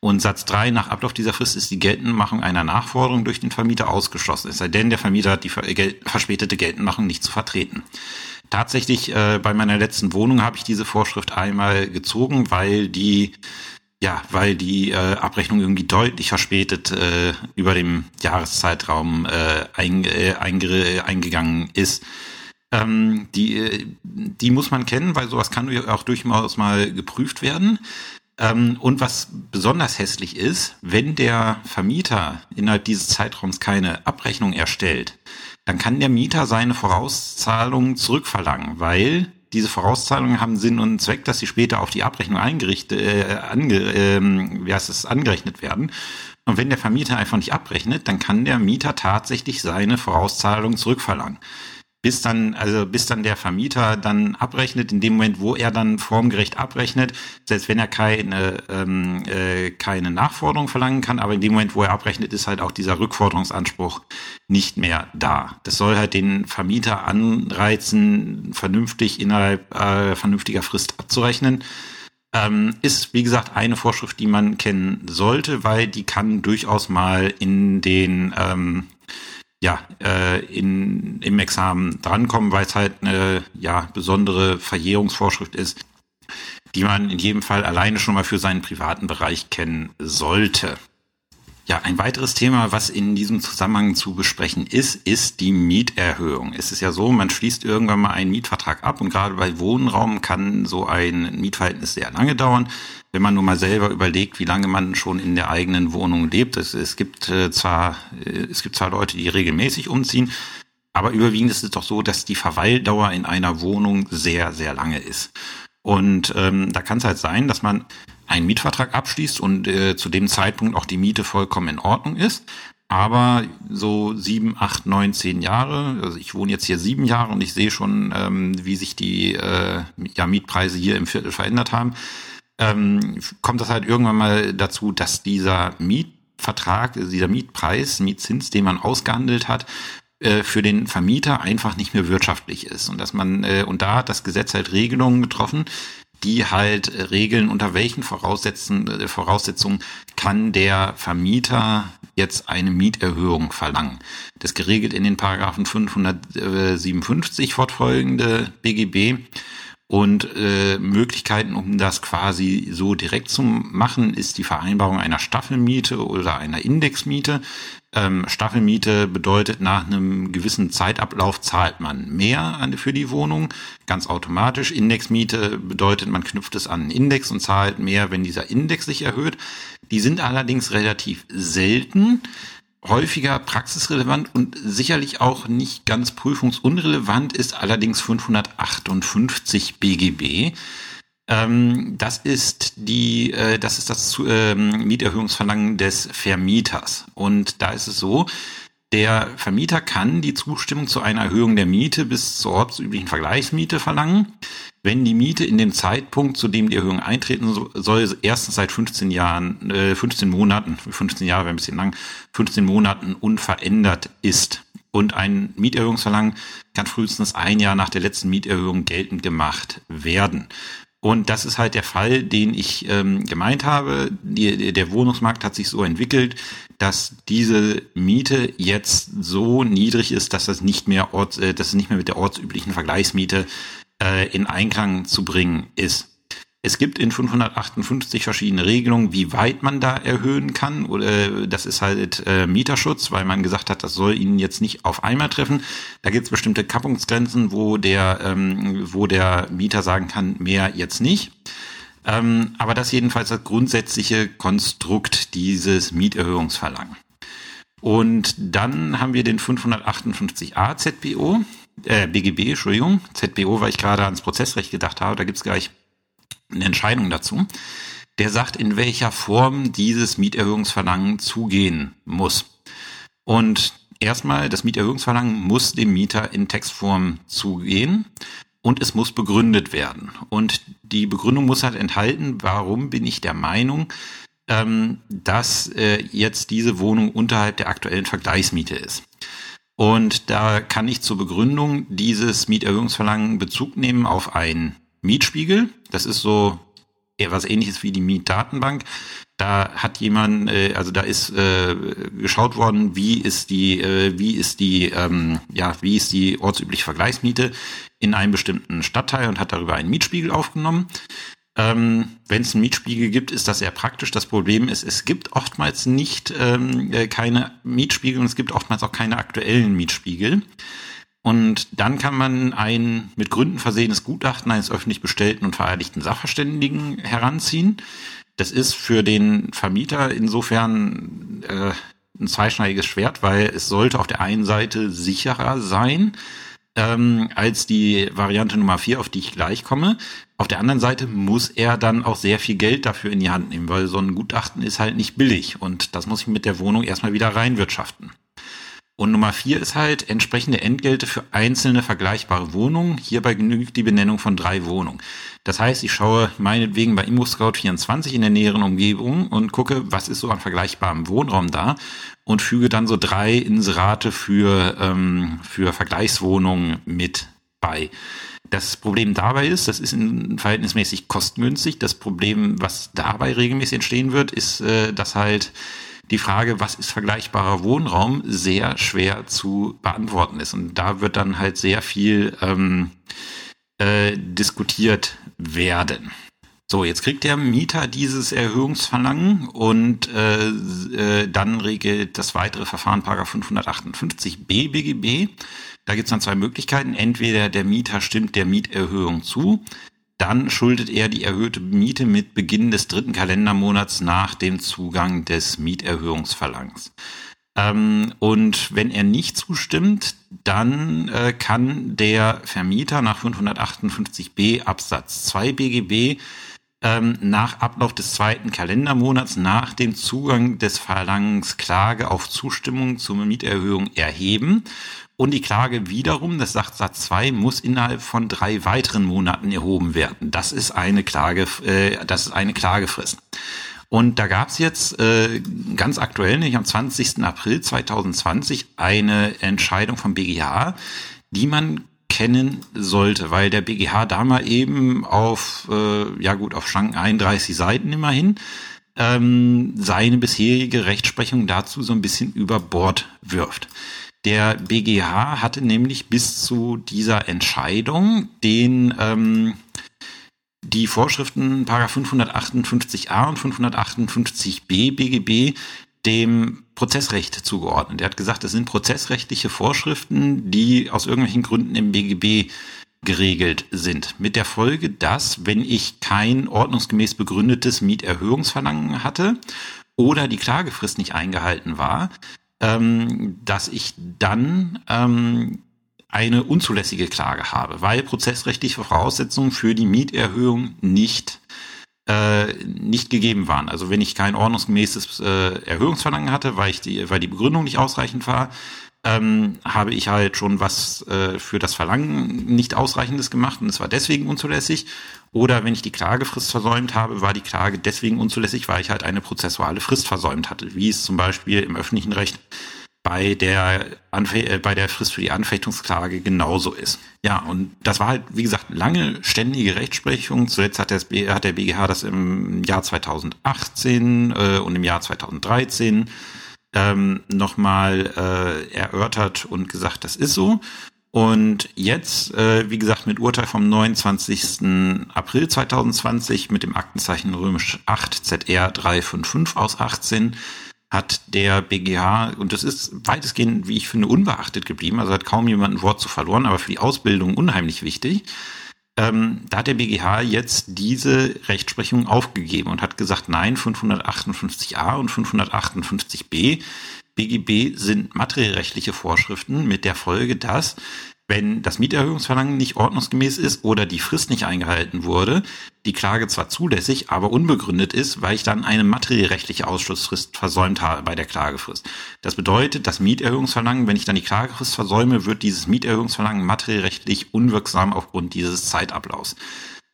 Und Satz 3, nach Ablauf dieser Frist ist die Geltendmachung einer Nachforderung durch den Vermieter ausgeschlossen, es sei denn, der Vermieter hat die verspätete Geltendmachung nicht zu vertreten. Tatsächlich, äh, bei meiner letzten Wohnung habe ich diese Vorschrift einmal gezogen, weil die ja, weil die äh, Abrechnung irgendwie deutlich verspätet äh, über dem Jahreszeitraum äh, ein, äh, einge, eingegangen ist. Ähm, die, äh, die muss man kennen, weil sowas kann auch durchaus mal geprüft werden. Ähm, und was besonders hässlich ist, wenn der Vermieter innerhalb dieses Zeitraums keine Abrechnung erstellt, dann kann der Mieter seine Vorauszahlungen zurückverlangen, weil diese Vorauszahlungen haben Sinn und Zweck, dass sie später auf die Abrechnung eingerichtet, äh, ange, äh, wie heißt es, angerechnet werden. Und wenn der Vermieter einfach nicht abrechnet, dann kann der Mieter tatsächlich seine Vorauszahlung zurückverlangen bis dann, also bis dann der Vermieter dann abrechnet, in dem Moment, wo er dann formgerecht abrechnet, selbst wenn er keine, ähm, äh, keine Nachforderung verlangen kann, aber in dem Moment, wo er abrechnet, ist halt auch dieser Rückforderungsanspruch nicht mehr da. Das soll halt den Vermieter anreizen, vernünftig innerhalb äh, vernünftiger Frist abzurechnen. Ähm, ist, wie gesagt, eine Vorschrift, die man kennen sollte, weil die kann durchaus mal in den ähm, ja, äh, in, im Examen drankommen, weil es halt eine ja, besondere Verjährungsvorschrift ist, die man in jedem Fall alleine schon mal für seinen privaten Bereich kennen sollte. Ja, ein weiteres Thema, was in diesem Zusammenhang zu besprechen ist, ist die Mieterhöhung. Es ist ja so, man schließt irgendwann mal einen Mietvertrag ab und gerade bei Wohnraum kann so ein Mietverhältnis sehr lange dauern. Wenn man nur mal selber überlegt, wie lange man schon in der eigenen Wohnung lebt. Es, es gibt äh, zwar, äh, es gibt zwar Leute, die regelmäßig umziehen, aber überwiegend ist es doch so, dass die Verweildauer in einer Wohnung sehr, sehr lange ist. Und ähm, da kann es halt sein, dass man einen Mietvertrag abschließt und äh, zu dem Zeitpunkt auch die Miete vollkommen in Ordnung ist. Aber so sieben, acht, neun, zehn Jahre, also ich wohne jetzt hier sieben Jahre und ich sehe schon, ähm, wie sich die äh, ja, Mietpreise hier im Viertel verändert haben, ähm, kommt das halt irgendwann mal dazu, dass dieser Mietvertrag, dieser Mietpreis, Mietzins, den man ausgehandelt hat, äh, für den Vermieter einfach nicht mehr wirtschaftlich ist und dass man äh, und da hat das Gesetz halt Regelungen getroffen, die halt äh, regeln, unter welchen Voraussetzungen, äh, Voraussetzungen kann der Vermieter jetzt eine Mieterhöhung verlangen. Das geregelt in den Paragraphen 557 fortfolgende BGB. Und äh, Möglichkeiten, um das quasi so direkt zu machen, ist die Vereinbarung einer Staffelmiete oder einer Indexmiete. Ähm, Staffelmiete bedeutet, nach einem gewissen Zeitablauf zahlt man mehr an, für die Wohnung, ganz automatisch. Indexmiete bedeutet, man knüpft es an einen Index und zahlt mehr, wenn dieser Index sich erhöht. Die sind allerdings relativ selten häufiger praxisrelevant und sicherlich auch nicht ganz prüfungsunrelevant ist allerdings 558 BGB. Ähm, das ist die, äh, das ist das ähm, Mieterhöhungsverlangen des Vermieters. Und da ist es so, der Vermieter kann die Zustimmung zu einer Erhöhung der Miete bis zur ortsüblichen Vergleichsmiete verlangen, wenn die Miete in dem Zeitpunkt, zu dem die Erhöhung eintreten soll, erstens seit 15 Jahren, äh, 15 Monaten, 15 Jahre wäre ein bisschen lang, 15 Monaten unverändert ist. Und ein Mieterhöhungsverlangen kann frühestens ein Jahr nach der letzten Mieterhöhung geltend gemacht werden. Und das ist halt der Fall, den ich ähm, gemeint habe. Die, der Wohnungsmarkt hat sich so entwickelt, dass diese Miete jetzt so niedrig ist, dass das nicht mehr Orts, äh, dass es nicht mehr mit der ortsüblichen Vergleichsmiete äh, in Einklang zu bringen ist. Es gibt in 558 verschiedene Regelungen, wie weit man da erhöhen kann. Oder das ist halt äh, Mieterschutz, weil man gesagt hat, das soll ihn jetzt nicht auf einmal treffen. Da gibt es bestimmte Kappungsgrenzen, wo der, ähm, wo der Mieter sagen kann, mehr jetzt nicht. Ähm, aber das jedenfalls das grundsätzliche Konstrukt dieses Mieterhöhungsverlangen. Und dann haben wir den 558a ZBO, äh, BGB, Entschuldigung, ZBO, weil ich gerade ans Prozessrecht gedacht habe, da gibt es gleich eine Entscheidung dazu, der sagt, in welcher Form dieses Mieterhöhungsverlangen zugehen muss. Und erstmal, das Mieterhöhungsverlangen muss dem Mieter in Textform zugehen und es muss begründet werden. Und die Begründung muss halt enthalten, warum bin ich der Meinung, ähm, dass äh, jetzt diese Wohnung unterhalb der aktuellen Vergleichsmiete ist. Und da kann ich zur Begründung dieses Mieterhöhungsverlangen Bezug nehmen auf ein Mietspiegel. Das ist so was ähnliches wie die Mietdatenbank. Da hat jemand, äh, also da ist äh, geschaut worden, wie ist die, äh, wie ist die, ähm, ja, wie ist die ortsübliche Vergleichsmiete in einem bestimmten Stadtteil und hat darüber einen Mietspiegel aufgenommen. Ähm, Wenn es einen Mietspiegel gibt, ist das sehr praktisch. Das Problem ist, es gibt oftmals nicht ähm, äh, keine Mietspiegel und es gibt oftmals auch keine aktuellen Mietspiegel. Und dann kann man ein mit Gründen versehenes Gutachten eines öffentlich bestellten und vereidigten Sachverständigen heranziehen. Das ist für den Vermieter insofern äh, ein zweischneidiges Schwert, weil es sollte auf der einen Seite sicherer sein ähm, als die Variante Nummer vier, auf die ich gleich komme. Auf der anderen Seite muss er dann auch sehr viel Geld dafür in die Hand nehmen, weil so ein Gutachten ist halt nicht billig und das muss ich mit der Wohnung erstmal wieder reinwirtschaften. Und Nummer vier ist halt entsprechende Entgelte für einzelne vergleichbare Wohnungen. Hierbei genügt die Benennung von drei Wohnungen. Das heißt, ich schaue meinetwegen bei ImmoScout24 in der näheren Umgebung und gucke, was ist so an vergleichbarem Wohnraum da und füge dann so drei Inserate für, ähm, für Vergleichswohnungen mit bei. Das Problem dabei ist, das ist verhältnismäßig kostengünstig. Das Problem, was dabei regelmäßig entstehen wird, ist, äh, dass halt die Frage, was ist vergleichbarer Wohnraum, sehr schwer zu beantworten ist. Und da wird dann halt sehr viel ähm, äh, diskutiert werden. So, jetzt kriegt der Mieter dieses Erhöhungsverlangen und äh, äh, dann regelt das weitere Verfahren Paragraph 558b BGB. Da gibt es dann zwei Möglichkeiten. Entweder der Mieter stimmt der Mieterhöhung zu, dann schuldet er die erhöhte Miete mit Beginn des dritten Kalendermonats nach dem Zugang des Mieterhöhungsverlangs. Ähm, und wenn er nicht zustimmt, dann äh, kann der Vermieter nach 558b Absatz 2 BGB ähm, nach Ablauf des zweiten Kalendermonats nach dem Zugang des Verlangens Klage auf Zustimmung zur Mieterhöhung erheben und die Klage wiederum, das sagt Satz 2, muss innerhalb von drei weiteren Monaten erhoben werden. Das ist eine Klage, äh, das ist eine Klagefrist. Und da gab es jetzt äh, ganz aktuell, nämlich am 20. April 2020, eine Entscheidung vom BGH, die man kennen sollte, weil der BGH da mal eben auf, äh, ja gut, auf Schranken 31 Seiten immerhin, ähm, seine bisherige Rechtsprechung dazu so ein bisschen über Bord wirft. Der BGH hatte nämlich bis zu dieser Entscheidung den ähm, die Vorschriften Paragraph 558a und 558b BGB dem Prozessrecht zugeordnet. Er hat gesagt, es sind prozessrechtliche Vorschriften, die aus irgendwelchen Gründen im BGB geregelt sind. Mit der Folge, dass, wenn ich kein ordnungsgemäß begründetes Mieterhöhungsverlangen hatte oder die Klagefrist nicht eingehalten war, ähm, dass ich dann ähm, eine unzulässige Klage habe, weil prozessrechtliche Voraussetzungen für die Mieterhöhung nicht äh, nicht gegeben waren. Also wenn ich kein ordnungsgemäßes äh, Erhöhungsverlangen hatte, weil ich die, weil die Begründung nicht ausreichend war, ähm, habe ich halt schon was äh, für das Verlangen nicht ausreichendes gemacht und es war deswegen unzulässig. Oder wenn ich die Klagefrist versäumt habe, war die Klage deswegen unzulässig, weil ich halt eine prozessuale Frist versäumt hatte, wie es zum Beispiel im öffentlichen Recht bei der, Anfe äh, bei der Frist für die Anfechtungsklage genauso ist. Ja, und das war halt, wie gesagt, lange ständige Rechtsprechung. Zuletzt hat, das, hat der BGH das im Jahr 2018 äh, und im Jahr 2013 ähm, nochmal äh, erörtert und gesagt, das ist so. Und jetzt, äh, wie gesagt, mit Urteil vom 29. April 2020 mit dem Aktenzeichen römisch 8 ZR 355 aus 18 hat der BGH, und das ist weitestgehend, wie ich finde, unbeachtet geblieben, also hat kaum jemand ein Wort zu verloren, aber für die Ausbildung unheimlich wichtig, ähm, da hat der BGH jetzt diese Rechtsprechung aufgegeben und hat gesagt, nein, 558a und 558b BGB sind materiellrechtliche Vorschriften mit der Folge, dass wenn das Mieterhöhungsverlangen nicht ordnungsgemäß ist oder die Frist nicht eingehalten wurde, die Klage zwar zulässig, aber unbegründet ist, weil ich dann eine materiellrechtliche Ausschlussfrist versäumt habe bei der Klagefrist. Das bedeutet, das Mieterhöhungsverlangen, wenn ich dann die Klagefrist versäume, wird dieses Mieterhöhungsverlangen materiellrechtlich unwirksam aufgrund dieses Zeitablaufs.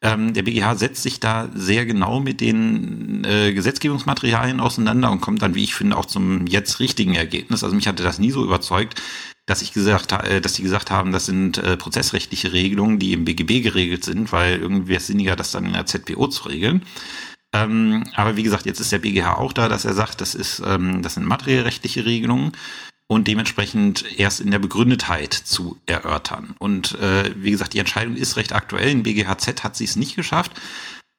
Ähm, der BGH setzt sich da sehr genau mit den äh, Gesetzgebungsmaterialien auseinander und kommt dann, wie ich finde, auch zum jetzt richtigen Ergebnis. Also mich hatte das nie so überzeugt, dass ich gesagt, äh, dass die gesagt haben, das sind äh, prozessrechtliche Regelungen, die im BGB geregelt sind, weil irgendwie wäre es sinniger, das dann in der ZPO zu regeln. Ähm, aber wie gesagt, jetzt ist der BGH auch da, dass er sagt, das ist, ähm, das sind materiellrechtliche Regelungen und dementsprechend erst in der Begründetheit zu erörtern. Und äh, wie gesagt, die Entscheidung ist recht aktuell. In BGHZ hat sie es nicht geschafft.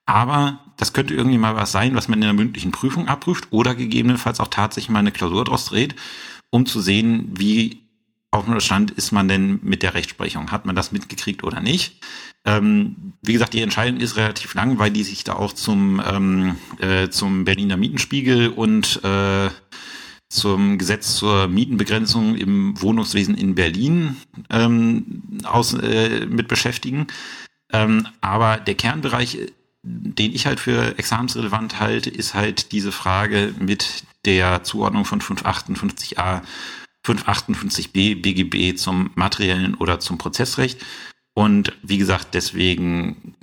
Aber das könnte irgendwie mal was sein, was man in der mündlichen Prüfung abprüft oder gegebenenfalls auch tatsächlich mal eine Klausur draus dreht, um zu sehen, wie auf dem Stand ist man denn mit der Rechtsprechung? Hat man das mitgekriegt oder nicht? Ähm, wie gesagt, die Entscheidung ist relativ lang, weil die sich da auch zum, ähm, äh, zum Berliner Mietenspiegel und äh, zum Gesetz zur Mietenbegrenzung im Wohnungswesen in Berlin ähm, aus, äh, mit beschäftigen. Ähm, aber der Kernbereich, den ich halt für examensrelevant halte, ist halt diese Frage mit der Zuordnung von 558a 558b BGB zum materiellen oder zum Prozessrecht. Und wie gesagt, deswegen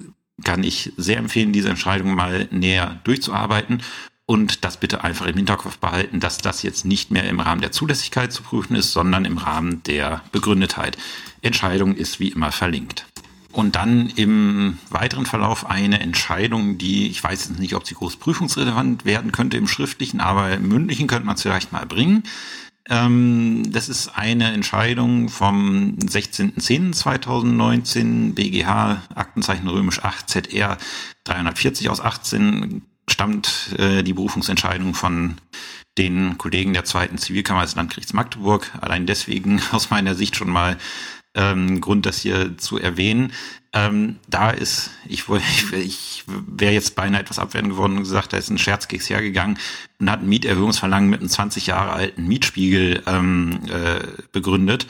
kann ich sehr empfehlen, diese Entscheidung mal näher durchzuarbeiten und das bitte einfach im Hinterkopf behalten, dass das jetzt nicht mehr im Rahmen der Zulässigkeit zu prüfen ist, sondern im Rahmen der Begründetheit. Entscheidung ist wie immer verlinkt. Und dann im weiteren Verlauf eine Entscheidung, die, ich weiß jetzt nicht, ob sie groß prüfungsrelevant werden könnte im schriftlichen, aber im mündlichen könnte man es vielleicht mal bringen. Ähm, das ist eine Entscheidung vom 16.10.2019, BGH, Aktenzeichen römisch 8, ZR 340 aus 18, stammt äh, die Berufungsentscheidung von den Kollegen der zweiten Zivilkammer des Landgerichts Magdeburg. Allein deswegen aus meiner Sicht schon mal ähm, Grund, das hier zu erwähnen. Ähm, da ist, ich, ich, ich wäre jetzt beinahe etwas abwertend geworden und gesagt, da ist ein Scherzkeks hergegangen und hat ein Mieterhöhungsverlangen mit einem 20 Jahre alten Mietspiegel ähm, äh, begründet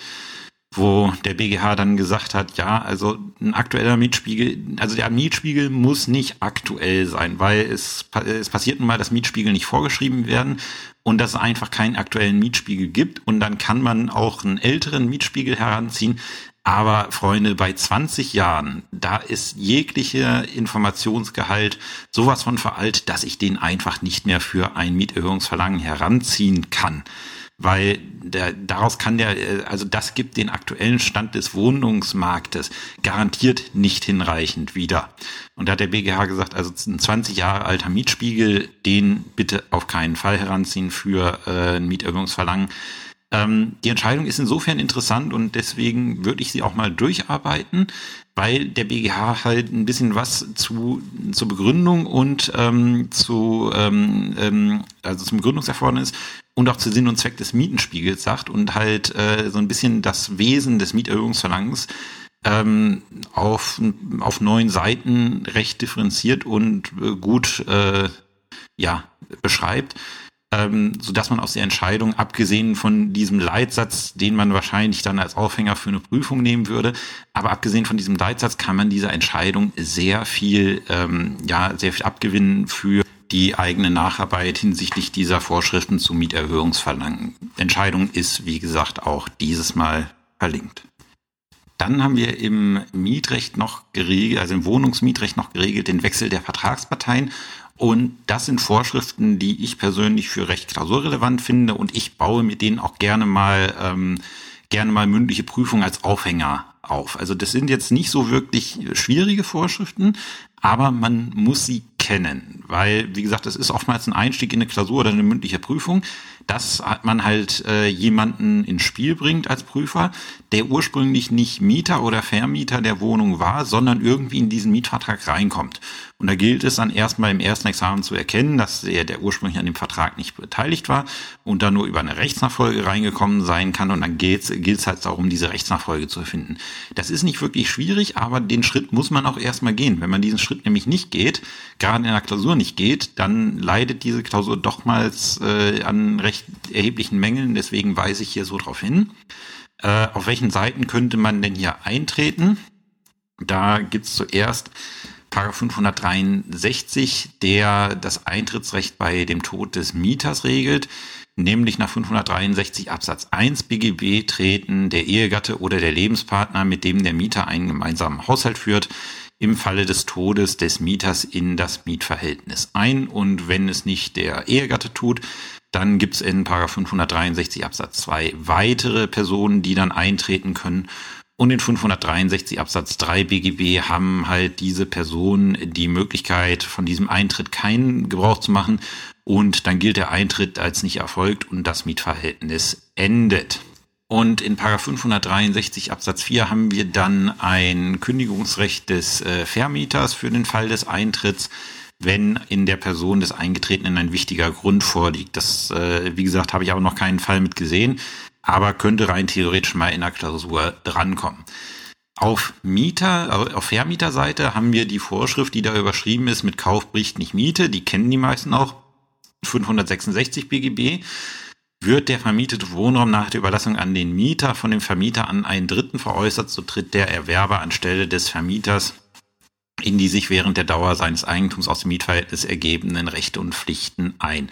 wo der BGH dann gesagt hat, ja, also ein aktueller Mietspiegel, also der Mietspiegel muss nicht aktuell sein, weil es, es passiert nun mal, dass Mietspiegel nicht vorgeschrieben werden und dass es einfach keinen aktuellen Mietspiegel gibt und dann kann man auch einen älteren Mietspiegel heranziehen, aber Freunde, bei 20 Jahren, da ist jeglicher Informationsgehalt sowas von veraltet, dass ich den einfach nicht mehr für ein Mieterhöhungsverlangen heranziehen kann. Weil der, daraus kann der, also das gibt den aktuellen Stand des Wohnungsmarktes garantiert nicht hinreichend wieder. Und da hat der BGH gesagt, also ein 20 Jahre alter Mietspiegel, den bitte auf keinen Fall heranziehen für äh, ein Mieterhöhungsverlangen ähm, die Entscheidung ist insofern interessant und deswegen würde ich sie auch mal durcharbeiten, weil der BGH halt ein bisschen was zu zur Begründung und ähm, zu ähm, ähm, also zum Begründungserfordernis und auch zu Sinn und Zweck des Mietenspiegels sagt und halt äh, so ein bisschen das Wesen des Mieterhöhungsverlangens ähm, auf, auf neun Seiten recht differenziert und äh, gut äh, ja, beschreibt ähm, so dass man aus der Entscheidung, abgesehen von diesem Leitsatz, den man wahrscheinlich dann als Aufhänger für eine Prüfung nehmen würde, aber abgesehen von diesem Leitsatz kann man dieser Entscheidung sehr viel, ähm, ja, sehr viel abgewinnen für die eigene Nacharbeit hinsichtlich dieser Vorschriften zu Mieterhöhungsverlangen. Entscheidung ist, wie gesagt, auch dieses Mal verlinkt. Dann haben wir im Mietrecht noch geregelt, also im Wohnungsmietrecht noch geregelt, den Wechsel der Vertragsparteien. Und das sind Vorschriften, die ich persönlich für recht klausurrelevant finde und ich baue mit denen auch gerne mal ähm, gerne mal mündliche Prüfung als Aufhänger auf. Also das sind jetzt nicht so wirklich schwierige Vorschriften, aber man muss sie kennen, weil wie gesagt, das ist oftmals ein Einstieg in eine Klausur oder eine mündliche Prüfung dass man halt äh, jemanden ins Spiel bringt als Prüfer, der ursprünglich nicht Mieter oder Vermieter der Wohnung war, sondern irgendwie in diesen Mietvertrag reinkommt. Und da gilt es dann erstmal im ersten Examen zu erkennen, dass der, der ursprünglich an dem Vertrag nicht beteiligt war und dann nur über eine Rechtsnachfolge reingekommen sein kann. Und dann gilt es halt darum, diese Rechtsnachfolge zu finden. Das ist nicht wirklich schwierig, aber den Schritt muss man auch erstmal gehen. Wenn man diesen Schritt nämlich nicht geht, gerade in der Klausur nicht geht, dann leidet diese Klausur dochmals äh, an recht erheblichen Mängeln, deswegen weise ich hier so drauf hin. Äh, auf welchen Seiten könnte man denn hier eintreten? Da gibt's zuerst Paragraph 563, der das Eintrittsrecht bei dem Tod des Mieters regelt. Nämlich nach 563 Absatz 1 BGB treten der Ehegatte oder der Lebenspartner, mit dem der Mieter einen gemeinsamen Haushalt führt, im Falle des Todes des Mieters in das Mietverhältnis ein. Und wenn es nicht der Ehegatte tut, dann gibt es in 563 Absatz 2 weitere Personen, die dann eintreten können. Und in 563 Absatz 3 BGB haben halt diese Personen die Möglichkeit, von diesem Eintritt keinen Gebrauch zu machen. Und dann gilt der Eintritt als nicht erfolgt und das Mietverhältnis endet. Und in 563 Absatz 4 haben wir dann ein Kündigungsrecht des äh, Vermieters für den Fall des Eintritts, wenn in der Person des Eingetretenen ein wichtiger Grund vorliegt. Das, äh, wie gesagt, habe ich aber noch keinen Fall mit gesehen, aber könnte rein theoretisch mal in der Klausur drankommen. Auf Mieter, auf Vermieterseite haben wir die Vorschrift, die da überschrieben ist mit Kauf bricht nicht Miete. Die kennen die meisten auch. 566 BGB wird der vermietete Wohnraum nach der Überlassung an den Mieter von dem Vermieter an einen Dritten veräußert, so tritt der Erwerber anstelle des Vermieters in die sich während der Dauer seines Eigentums aus dem Mietverhältnis ergebenden Rechte und Pflichten ein.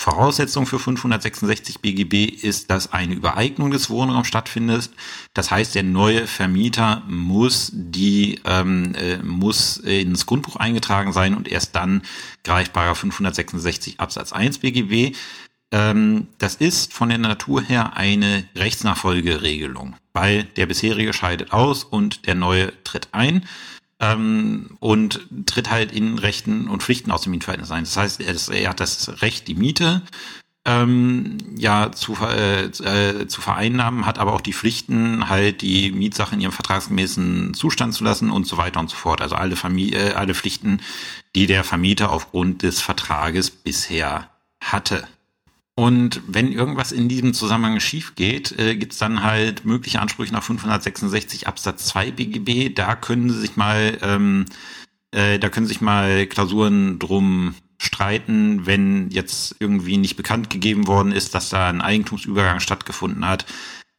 Voraussetzung für 566 BGB ist, dass eine Übereignung des Wohnraums stattfindet. Das heißt, der neue Vermieter muss die ähm, äh, muss ins Grundbuch eingetragen sein und erst dann greift 566 Absatz 1 BGB. Ähm, das ist von der Natur her eine Rechtsnachfolgeregelung, weil der bisherige scheidet aus und der neue tritt ein ähm, und tritt halt in Rechten und Pflichten aus dem Mietverhältnis ein. Das heißt, er, er hat das Recht, die Miete ähm, ja zu, äh, äh, zu vereinnahmen, hat aber auch die Pflichten, halt die Mietsache in ihrem vertragsgemäßen Zustand zu lassen und so weiter und so fort. Also alle, Familie, äh, alle Pflichten, die der Vermieter aufgrund des Vertrages bisher hatte. Und wenn irgendwas in diesem Zusammenhang schief geht, äh, gibt es dann halt mögliche Ansprüche nach 566 Absatz 2 BGB. Da können Sie sich mal, ähm, äh, da können sich mal Klausuren drum streiten, wenn jetzt irgendwie nicht bekannt gegeben worden ist, dass da ein Eigentumsübergang stattgefunden hat.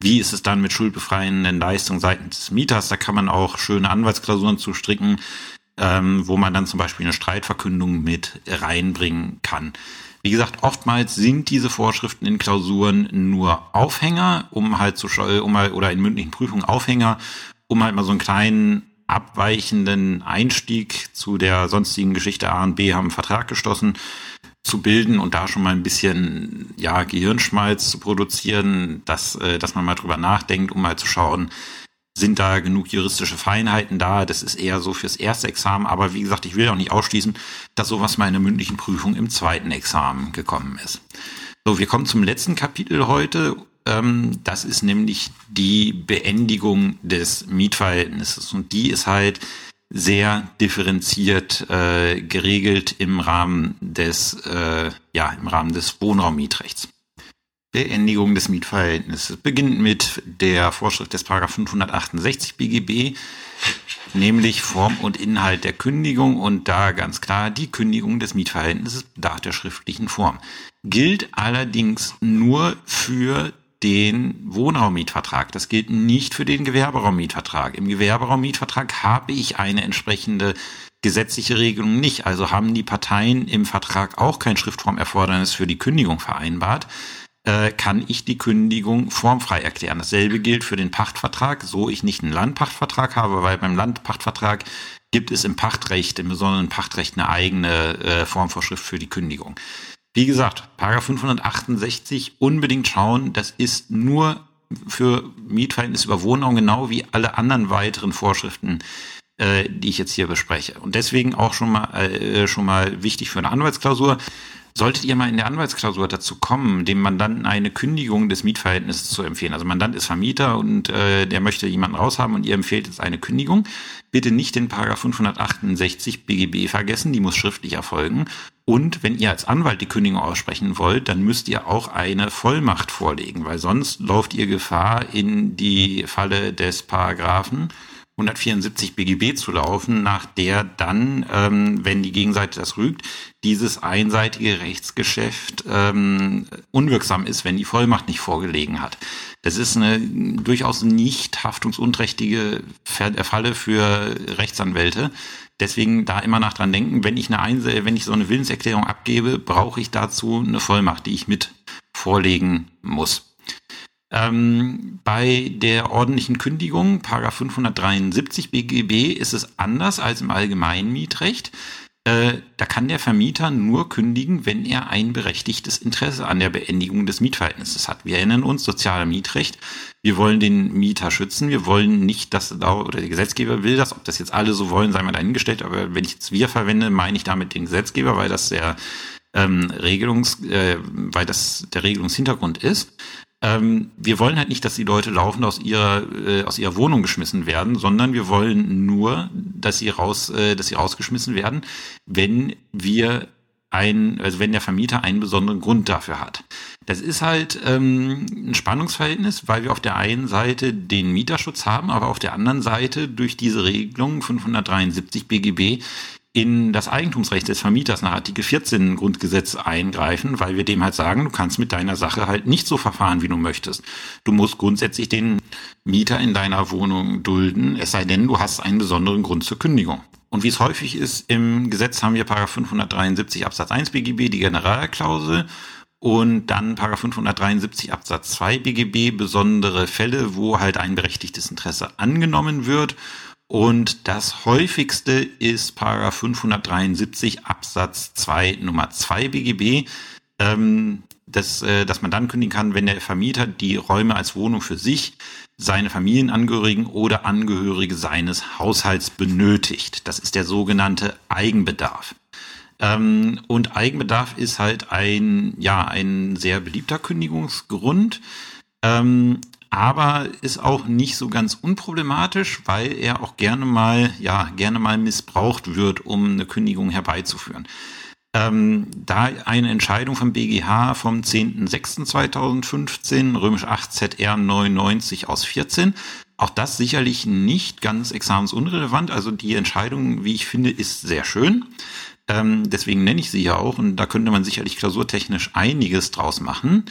Wie ist es dann mit schuldbefreienden Leistungen seitens des Mieters? Da kann man auch schöne Anwaltsklausuren zustricken, ähm, wo man dann zum Beispiel eine Streitverkündung mit reinbringen kann. Wie gesagt, oftmals sind diese Vorschriften in Klausuren nur Aufhänger, um halt zu um mal oder in mündlichen Prüfungen Aufhänger, um halt mal so einen kleinen abweichenden Einstieg zu der sonstigen Geschichte A und B haben einen Vertrag geschlossen zu bilden und da schon mal ein bisschen ja Gehirnschmalz zu produzieren, dass äh, dass man mal drüber nachdenkt, um mal zu schauen, sind da genug juristische Feinheiten da. Das ist eher so fürs erste Examen. Aber wie gesagt, ich will auch nicht ausschließen, dass sowas mal in der mündlichen Prüfung im zweiten Examen gekommen ist. So, wir kommen zum letzten Kapitel heute. Ähm, das ist nämlich die Beendigung des Mietverhältnisses. Und die ist halt sehr differenziert äh, geregelt im Rahmen des, äh, ja, im Rahmen des Wohnraummietrechts. Beendigung des Mietverhältnisses beginnt mit der Vorschrift des 568 BGB, nämlich Form und Inhalt der Kündigung und da ganz klar die Kündigung des Mietverhältnisses bedarf der schriftlichen Form. Gilt allerdings nur für den Wohnraummietvertrag. Das gilt nicht für den Gewerberaummietvertrag. Im Gewerberaummietvertrag habe ich eine entsprechende gesetzliche Regelung nicht. Also haben die Parteien im Vertrag auch kein Schriftformerfordernis für die Kündigung vereinbart äh, kann ich die Kündigung formfrei erklären. Dasselbe gilt für den Pachtvertrag, so ich nicht einen Landpachtvertrag habe, weil beim Landpachtvertrag gibt es im Pachtrecht, im besonderen Pachtrecht eine eigene äh, Formvorschrift für die Kündigung. Wie gesagt, Paragraph 568 unbedingt schauen, das ist nur für Mietverhältnisse über Wohnraum genau wie alle anderen weiteren Vorschriften, äh, die ich jetzt hier bespreche. Und deswegen auch schon mal, äh, schon mal wichtig für eine Anwaltsklausur. Solltet ihr mal in der Anwaltsklausur dazu kommen, dem Mandanten eine Kündigung des Mietverhältnisses zu empfehlen, also Mandant ist Vermieter und äh, der möchte jemanden raushaben und ihr empfehlt jetzt eine Kündigung, bitte nicht den Paragraph 568 BGB vergessen, die muss schriftlich erfolgen. Und wenn ihr als Anwalt die Kündigung aussprechen wollt, dann müsst ihr auch eine Vollmacht vorlegen, weil sonst lauft ihr Gefahr in die Falle des Paragraphen 174 BGB zu laufen, nach der dann, ähm, wenn die Gegenseite das rügt, dieses einseitige Rechtsgeschäft ähm, unwirksam ist, wenn die Vollmacht nicht vorgelegen hat. Das ist eine durchaus nicht haftungsunträchtige Falle für Rechtsanwälte. Deswegen da immer nach dran denken, wenn ich eine Einse wenn ich so eine Willenserklärung abgebe, brauche ich dazu eine Vollmacht, die ich mit vorlegen muss. Ähm, bei der ordentlichen Kündigung, Paragraph 573 BGB, ist es anders als im allgemeinen Mietrecht. Äh, da kann der Vermieter nur kündigen, wenn er ein berechtigtes Interesse an der Beendigung des Mietverhältnisses hat. Wir erinnern uns, soziale Mietrecht. Wir wollen den Mieter schützen. Wir wollen nicht, dass, oder der Gesetzgeber will das, ob das jetzt alle so wollen, sei mal dahingestellt. Aber wenn ich jetzt wir verwende, meine ich damit den Gesetzgeber, weil das der ähm, Regelungs, äh, weil das der Regelungshintergrund ist. Ähm, wir wollen halt nicht, dass die Leute laufend aus ihrer äh, aus ihrer Wohnung geschmissen werden, sondern wir wollen nur, dass sie raus, äh, dass sie rausgeschmissen werden, wenn wir ein, also wenn der Vermieter einen besonderen Grund dafür hat. Das ist halt ähm, ein Spannungsverhältnis, weil wir auf der einen Seite den Mieterschutz haben, aber auf der anderen Seite durch diese Regelung 573 BGB in das Eigentumsrecht des Vermieters nach Artikel 14 Grundgesetz eingreifen, weil wir dem halt sagen, du kannst mit deiner Sache halt nicht so verfahren, wie du möchtest. Du musst grundsätzlich den Mieter in deiner Wohnung dulden, es sei denn, du hast einen besonderen Grund zur Kündigung. Und wie es häufig ist, im Gesetz haben wir Paragraph 573 Absatz 1 BGB, die Generalklausel, und dann Paragraph 573 Absatz 2 BGB, besondere Fälle, wo halt ein berechtigtes Interesse angenommen wird. Und das häufigste ist Paragraph 573 Absatz 2 Nummer 2 BGB, ähm, das, äh, dass man dann kündigen kann, wenn der Vermieter die Räume als Wohnung für sich, seine Familienangehörigen oder Angehörige seines Haushalts benötigt. Das ist der sogenannte Eigenbedarf. Ähm, und Eigenbedarf ist halt ein, ja, ein sehr beliebter Kündigungsgrund. Ähm, aber ist auch nicht so ganz unproblematisch, weil er auch gerne mal, ja, gerne mal missbraucht wird, um eine Kündigung herbeizuführen. Ähm, da eine Entscheidung vom BGH vom 10.06.2015, römisch 8 ZR 99 aus 14, auch das sicherlich nicht ganz examensunrelevant. Also die Entscheidung, wie ich finde, ist sehr schön. Ähm, deswegen nenne ich sie ja auch und da könnte man sicherlich klausurtechnisch einiges draus machen.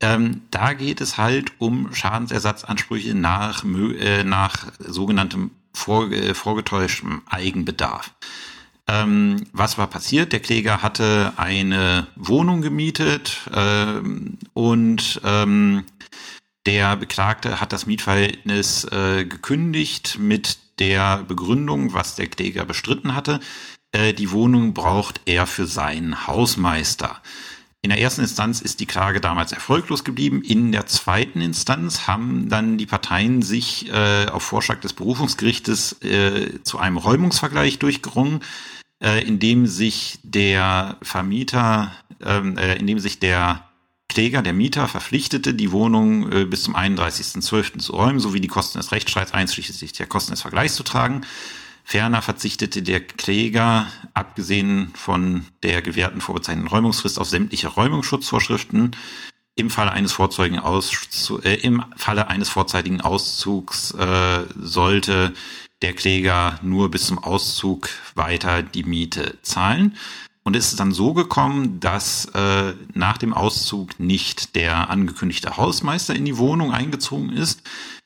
Ähm, da geht es halt um Schadensersatzansprüche nach, äh, nach sogenanntem vor, äh, vorgetäuschtem Eigenbedarf. Ähm, was war passiert? Der Kläger hatte eine Wohnung gemietet ähm, und ähm, der Beklagte hat das Mietverhältnis äh, gekündigt mit der Begründung, was der Kläger bestritten hatte. Äh, die Wohnung braucht er für seinen Hausmeister. In der ersten Instanz ist die Klage damals erfolglos geblieben. In der zweiten Instanz haben dann die Parteien sich äh, auf Vorschlag des Berufungsgerichtes äh, zu einem Räumungsvergleich durchgerungen, äh, in dem sich der Vermieter, ähm, äh, in dem sich der Kläger, der Mieter, verpflichtete, die Wohnung äh, bis zum 31.12. zu räumen, sowie die Kosten des Rechtsstreits einschließlich der Kosten des Vergleichs zu tragen. Ferner verzichtete der Kläger, abgesehen von der gewährten vorbezeichneten Räumungsfrist, auf sämtliche Räumungsschutzvorschriften. Im Falle eines vorzeitigen Auszugs, äh, im Falle eines vorzeitigen Auszugs äh, sollte der Kläger nur bis zum Auszug weiter die Miete zahlen. Und es ist dann so gekommen, dass äh, nach dem Auszug nicht der angekündigte Hausmeister in die Wohnung eingezogen ist,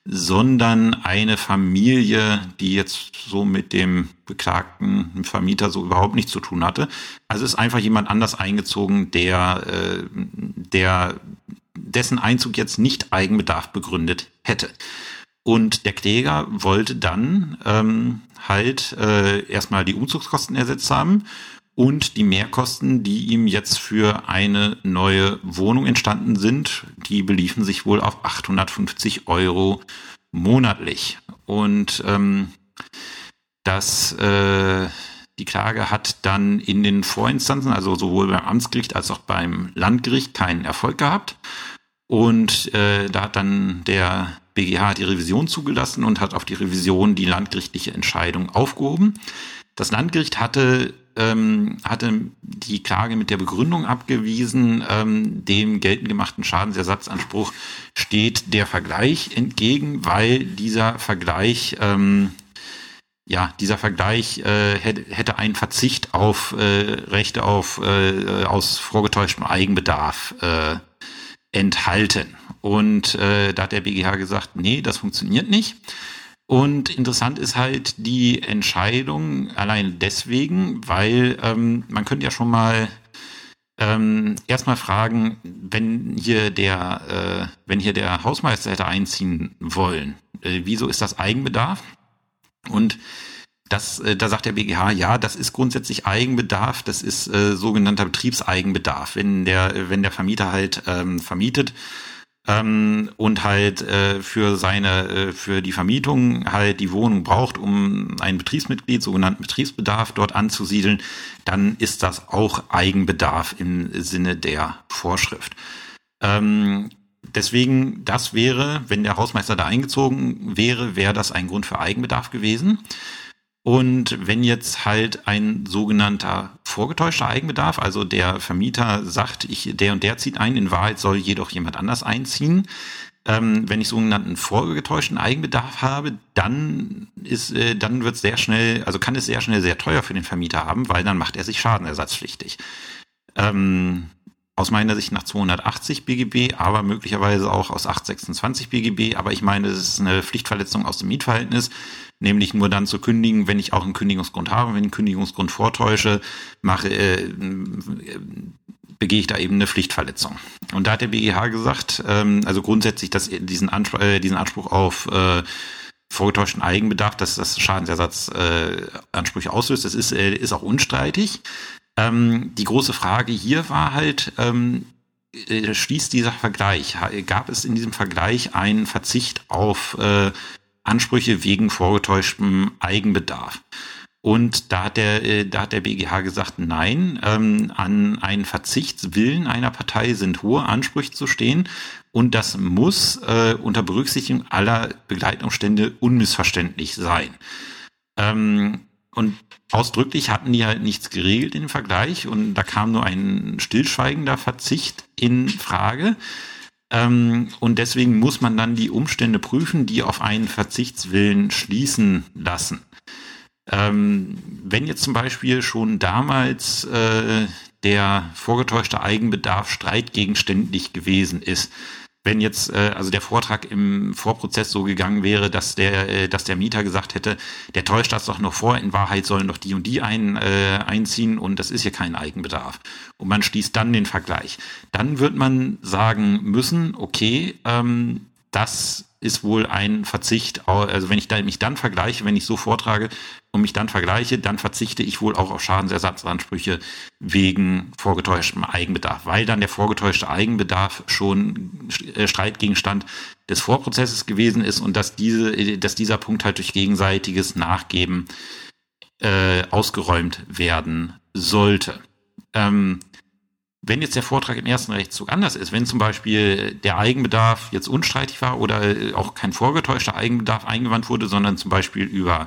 sondern eine Familie, die jetzt so mit dem beklagten Vermieter so überhaupt nichts zu tun hatte. Also ist einfach jemand anders eingezogen, der, äh, der dessen Einzug jetzt nicht Eigenbedarf begründet hätte. Und der Kläger wollte dann ähm, halt äh, erstmal die Umzugskosten ersetzt haben und die Mehrkosten, die ihm jetzt für eine neue Wohnung entstanden sind, die beliefen sich wohl auf 850 Euro monatlich. Und ähm, das, äh, die Klage hat dann in den Vorinstanzen, also sowohl beim Amtsgericht als auch beim Landgericht, keinen Erfolg gehabt. Und äh, da hat dann der BGH die Revision zugelassen und hat auf die Revision die landgerichtliche Entscheidung aufgehoben. Das Landgericht hatte ähm, hatte die Klage mit der Begründung abgewiesen, ähm, dem geltend gemachten Schadensersatzanspruch steht der Vergleich entgegen, weil dieser Vergleich ähm, ja, dieser Vergleich äh, hätte, einen Verzicht auf äh, Rechte auf äh, aus vorgetäuschtem Eigenbedarf äh, enthalten. Und äh, da hat der BGH gesagt, nee, das funktioniert nicht. Und interessant ist halt die Entscheidung allein deswegen, weil ähm, man könnte ja schon mal ähm, erstmal fragen, wenn hier der, äh, wenn hier der Hausmeister hätte einziehen wollen, äh, wieso ist das Eigenbedarf? Und das, äh, da sagt der BGH, ja, das ist grundsätzlich Eigenbedarf, das ist äh, sogenannter Betriebseigenbedarf. Wenn der, wenn der Vermieter halt ähm, vermietet, ähm, und halt äh, für seine, äh, für die Vermietung halt die Wohnung braucht, um ein Betriebsmitglied, sogenannten Betriebsbedarf dort anzusiedeln, dann ist das auch Eigenbedarf im Sinne der Vorschrift. Ähm, deswegen, das wäre, wenn der Hausmeister da eingezogen wäre, wäre das ein Grund für Eigenbedarf gewesen. Und wenn jetzt halt ein sogenannter vorgetäuschter Eigenbedarf, also der Vermieter sagt, ich, der und der zieht ein, in Wahrheit soll jedoch jemand anders einziehen, ähm, wenn ich sogenannten vorgetäuschten Eigenbedarf habe, dann ist, äh, dann wird sehr schnell, also kann es sehr schnell sehr teuer für den Vermieter haben, weil dann macht er sich schadenersatzpflichtig. Ähm, aus meiner Sicht nach 280 BGB, aber möglicherweise auch aus 826 BGB. Aber ich meine, es ist eine Pflichtverletzung aus dem Mietverhältnis, nämlich nur dann zu kündigen, wenn ich auch einen Kündigungsgrund habe. Wenn ich einen Kündigungsgrund vortäusche, mache, äh, begehe ich da eben eine Pflichtverletzung. Und da hat der BGH gesagt, ähm, also grundsätzlich, dass diesen, Anspruch, äh, diesen Anspruch auf äh, vorgetäuschten Eigenbedarf, dass das Schadensersatzansprüche äh, auslöst, das ist, äh, ist auch unstreitig. Ähm, die große Frage hier war halt, ähm, äh, schließt dieser Vergleich, gab es in diesem Vergleich einen Verzicht auf äh, Ansprüche wegen vorgetäuschtem Eigenbedarf? Und da hat der, äh, da hat der BGH gesagt, nein, ähm, an einen Verzichtswillen einer Partei sind hohe Ansprüche zu stehen und das muss äh, unter Berücksichtigung aller Begleitumstände unmissverständlich sein. Ähm, und ausdrücklich hatten die halt nichts geregelt im Vergleich und da kam nur ein stillschweigender Verzicht in Frage. Ähm, und deswegen muss man dann die Umstände prüfen, die auf einen Verzichtswillen schließen lassen. Ähm, wenn jetzt zum Beispiel schon damals äh, der vorgetäuschte Eigenbedarf streitgegenständlich gewesen ist, wenn jetzt äh, also der Vortrag im Vorprozess so gegangen wäre, dass der, äh, dass der Mieter gesagt hätte, der täuscht das doch noch vor, in Wahrheit sollen doch die und die ein, äh, einziehen und das ist hier kein Eigenbedarf. Und man schließt dann den Vergleich. Dann wird man sagen müssen, okay, ähm, das ist wohl ein Verzicht, also wenn ich mich dann vergleiche, wenn ich so vortrage und mich dann vergleiche, dann verzichte ich wohl auch auf Schadensersatzansprüche wegen vorgetäuschtem Eigenbedarf, weil dann der vorgetäuschte Eigenbedarf schon äh, Streitgegenstand des Vorprozesses gewesen ist und dass diese, dass dieser Punkt halt durch gegenseitiges Nachgeben äh, ausgeräumt werden sollte. Ähm, wenn jetzt der Vortrag im ersten Rechtszug anders ist, wenn zum Beispiel der Eigenbedarf jetzt unstreitig war oder auch kein vorgetäuschter Eigenbedarf eingewandt wurde, sondern zum Beispiel über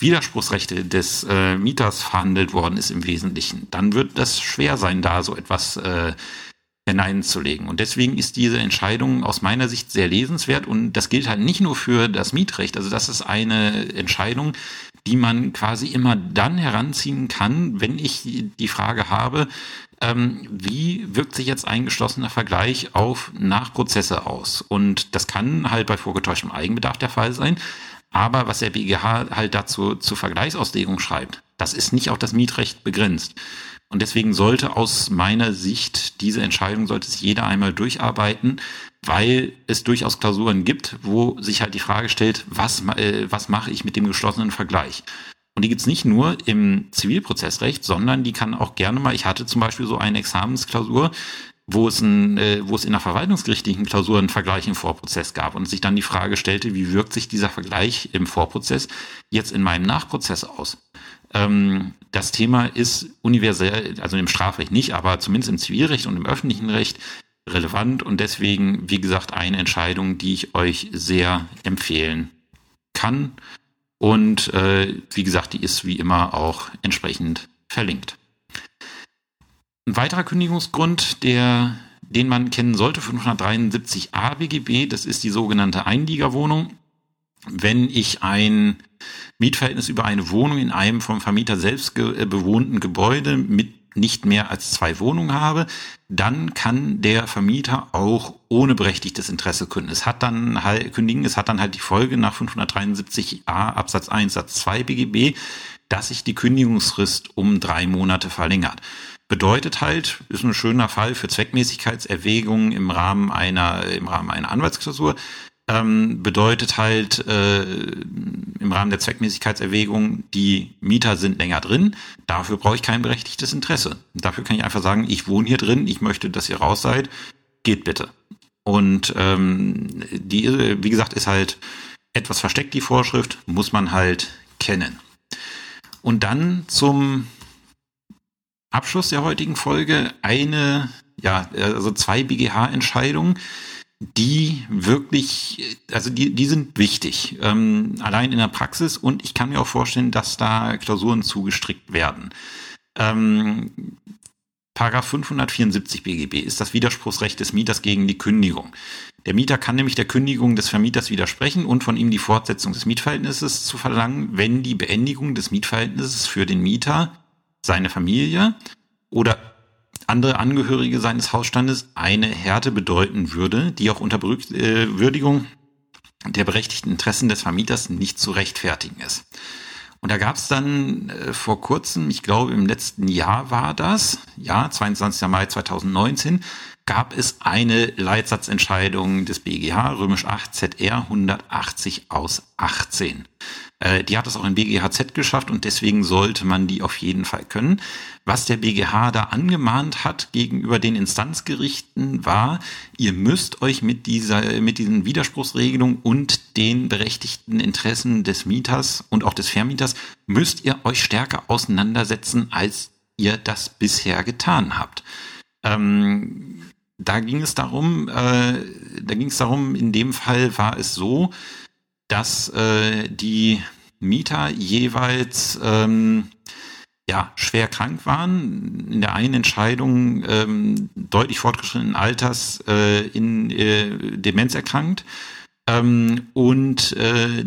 Widerspruchsrechte des äh, Mieters verhandelt worden ist im Wesentlichen, dann wird das schwer sein, da so etwas äh, hineinzulegen. Und deswegen ist diese Entscheidung aus meiner Sicht sehr lesenswert und das gilt halt nicht nur für das Mietrecht. Also das ist eine Entscheidung, die man quasi immer dann heranziehen kann, wenn ich die Frage habe, ähm, wie wirkt sich jetzt ein geschlossener Vergleich auf Nachprozesse aus? Und das kann halt bei vorgetäuschtem Eigenbedarf der Fall sein. Aber was der BGH halt dazu zur Vergleichsauslegung schreibt, das ist nicht auf das Mietrecht begrenzt. Und deswegen sollte aus meiner Sicht diese Entscheidung, sollte sich jeder einmal durcharbeiten, weil es durchaus Klausuren gibt, wo sich halt die Frage stellt, was, äh, was mache ich mit dem geschlossenen Vergleich? Und die gibt's nicht nur im Zivilprozessrecht, sondern die kann auch gerne mal, ich hatte zum Beispiel so eine Examensklausur, wo es, ein, äh, wo es in der verwaltungsgerichtlichen Klausur einen Vergleich im Vorprozess gab und sich dann die Frage stellte, wie wirkt sich dieser Vergleich im Vorprozess jetzt in meinem Nachprozess aus? Ähm, das Thema ist universell, also im Strafrecht nicht, aber zumindest im Zivilrecht und im öffentlichen Recht relevant und deswegen, wie gesagt, eine Entscheidung, die ich euch sehr empfehlen kann. Und äh, wie gesagt, die ist wie immer auch entsprechend verlinkt. Ein weiterer Kündigungsgrund, der, den man kennen sollte, 573a BGB, das ist die sogenannte Einliegerwohnung. Wenn ich ein Mietverhältnis über eine Wohnung in einem vom Vermieter selbst äh, bewohnten Gebäude mit nicht mehr als zwei Wohnungen habe, dann kann der Vermieter auch ohne berechtigtes Interesse kündigen. Es hat dann halt, kündigen, es hat dann halt die Folge nach 573a Absatz 1 Satz 2 BGB, dass sich die Kündigungsfrist um drei Monate verlängert. Bedeutet halt, ist ein schöner Fall für Zweckmäßigkeitserwägungen im Rahmen einer, im Rahmen einer Anwaltsklausur ähm, bedeutet halt äh, im Rahmen der Zweckmäßigkeitserwägung, die Mieter sind länger drin, dafür brauche ich kein berechtigtes Interesse. Dafür kann ich einfach sagen, ich wohne hier drin, ich möchte, dass ihr raus seid, geht bitte. Und ähm, die, wie gesagt, ist halt etwas versteckt, die Vorschrift, muss man halt kennen. Und dann zum Abschluss der heutigen Folge eine, ja, also zwei BGH-Entscheidungen, die wirklich, also die, die sind wichtig, ähm, allein in der Praxis und ich kann mir auch vorstellen, dass da Klausuren zugestrickt werden. Ähm, Paragraph 574 BGB ist das Widerspruchsrecht des Mieters gegen die Kündigung. Der Mieter kann nämlich der Kündigung des Vermieters widersprechen und von ihm die Fortsetzung des Mietverhältnisses zu verlangen, wenn die Beendigung des Mietverhältnisses für den Mieter, seine Familie oder andere Angehörige seines Hausstandes eine Härte bedeuten würde, die auch unter Berücksichtigung der berechtigten Interessen des Vermieters nicht zu rechtfertigen ist. Und da gab es dann äh, vor kurzem, ich glaube im letzten Jahr war das, ja, 22. Mai 2019, gab es eine Leitsatzentscheidung des BGH, römisch 8 ZR 180 aus 18. Äh, die hat es auch in BGHZ geschafft und deswegen sollte man die auf jeden Fall können. Was der BGH da angemahnt hat gegenüber den Instanzgerichten war, ihr müsst euch mit dieser, mit diesen Widerspruchsregelungen und den berechtigten Interessen des Mieters und auch des Vermieters müsst ihr euch stärker auseinandersetzen, als ihr das bisher getan habt. Ähm, da ging es darum, äh, da ging es darum, in dem Fall war es so, dass äh, die Mieter jeweils ähm, ja, schwer krank waren, in der einen Entscheidung ähm, deutlich fortgeschrittenen Alters äh, in äh, Demenz erkrankt. Ähm, und äh,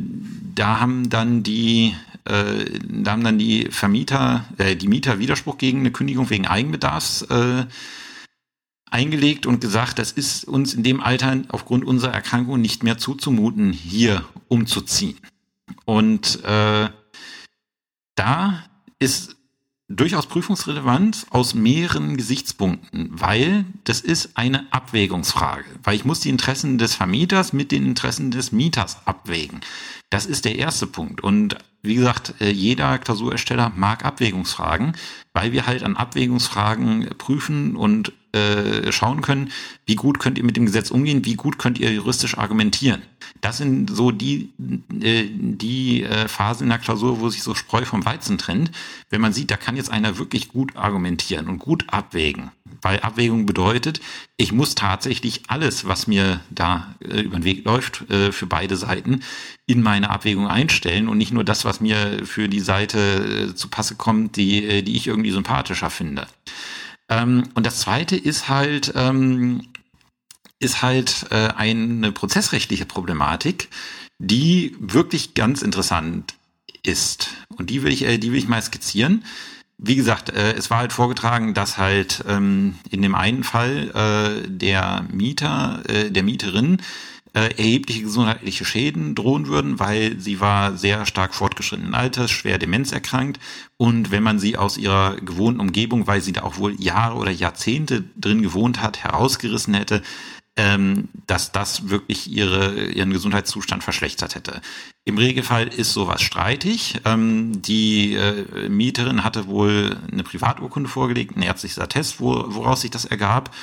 da haben dann die äh, da haben dann die Vermieter, äh, die Mieter Widerspruch gegen eine Kündigung wegen Eigenbedarfs äh, eingelegt und gesagt, das ist uns in dem Alter aufgrund unserer Erkrankung nicht mehr zuzumuten, hier umzuziehen. Und äh, da ist durchaus prüfungsrelevant aus mehreren Gesichtspunkten, weil das ist eine Abwägungsfrage, weil ich muss die Interessen des Vermieters mit den Interessen des Mieters abwägen. Das ist der erste Punkt. Und wie gesagt, äh, jeder Klausurersteller mag Abwägungsfragen, weil wir halt an Abwägungsfragen prüfen und äh, schauen können, wie gut könnt ihr mit dem Gesetz umgehen, wie gut könnt ihr juristisch argumentieren. Das sind so die, äh, die äh, Phasen in der Klausur, wo sich so Spreu vom Weizen trennt. Wenn man sieht, da kann jetzt einer wirklich gut argumentieren und gut abwägen. Weil Abwägung bedeutet, ich muss tatsächlich alles, was mir da äh, über den Weg läuft, äh, für beide Seiten in meine Abwägung einstellen und nicht nur das, was mir für die Seite äh, zu Passe kommt, die, äh, die ich irgendwie sympathischer finde. Ähm, und das zweite ist halt, ähm, ist halt äh, eine prozessrechtliche Problematik, die wirklich ganz interessant ist. Und die will ich, äh, die will ich mal skizzieren. Wie gesagt, äh, es war halt vorgetragen, dass halt ähm, in dem einen Fall äh, der Mieter, äh, der Mieterin äh, erhebliche gesundheitliche Schäden drohen würden, weil sie war sehr stark fortgeschrittenen Alters, schwer demenzerkrankt und wenn man sie aus ihrer gewohnten Umgebung, weil sie da auch wohl Jahre oder Jahrzehnte drin gewohnt hat, herausgerissen hätte, ähm, dass das wirklich ihre, ihren Gesundheitszustand verschlechtert hätte. Im Regelfall ist sowas streitig. Ähm, die äh, Mieterin hatte wohl eine Privaturkunde vorgelegt, ein ärztliches Attest, wo, woraus sich das ergab.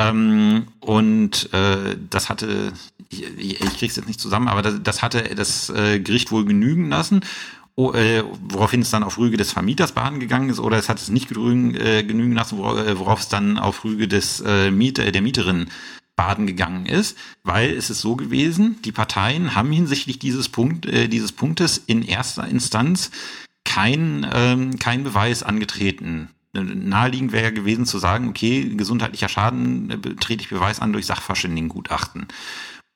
Ähm, und äh, das hatte, ich, ich krieg's jetzt nicht zusammen, aber das, das hatte das äh, Gericht wohl genügen lassen. Oh, äh, woraufhin es dann auf Rüge des Vermieters baden gegangen ist, oder es hat es nicht genügen, äh, genügen lassen, worauf, äh, worauf es dann auf Rüge des äh, Mieter, der Mieterin baden gegangen ist, weil es ist so gewesen, die Parteien haben hinsichtlich dieses Punkt, äh, dieses Punktes in erster Instanz kein, ähm, kein Beweis angetreten. Naheliegend wäre gewesen zu sagen, okay, gesundheitlicher Schaden äh, trete ich Beweis an durch Sachverständigengutachten.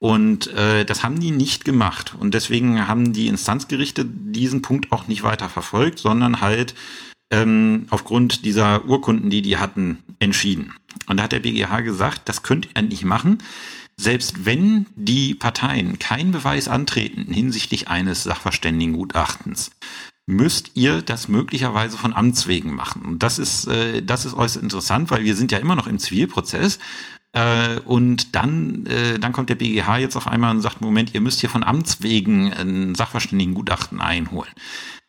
Und äh, das haben die nicht gemacht. Und deswegen haben die Instanzgerichte diesen Punkt auch nicht weiter verfolgt, sondern halt ähm, aufgrund dieser Urkunden, die die hatten, entschieden. Und da hat der BGH gesagt, das könnt ihr nicht machen. Selbst wenn die Parteien keinen Beweis antreten hinsichtlich eines Sachverständigengutachtens, müsst ihr das möglicherweise von Amts wegen machen. Und das ist, äh, das ist äußerst interessant, weil wir sind ja immer noch im Zivilprozess. Äh, und dann, äh, dann kommt der BGH jetzt auf einmal und sagt, Moment, ihr müsst hier von Amts wegen ein Sachverständigengutachten einholen.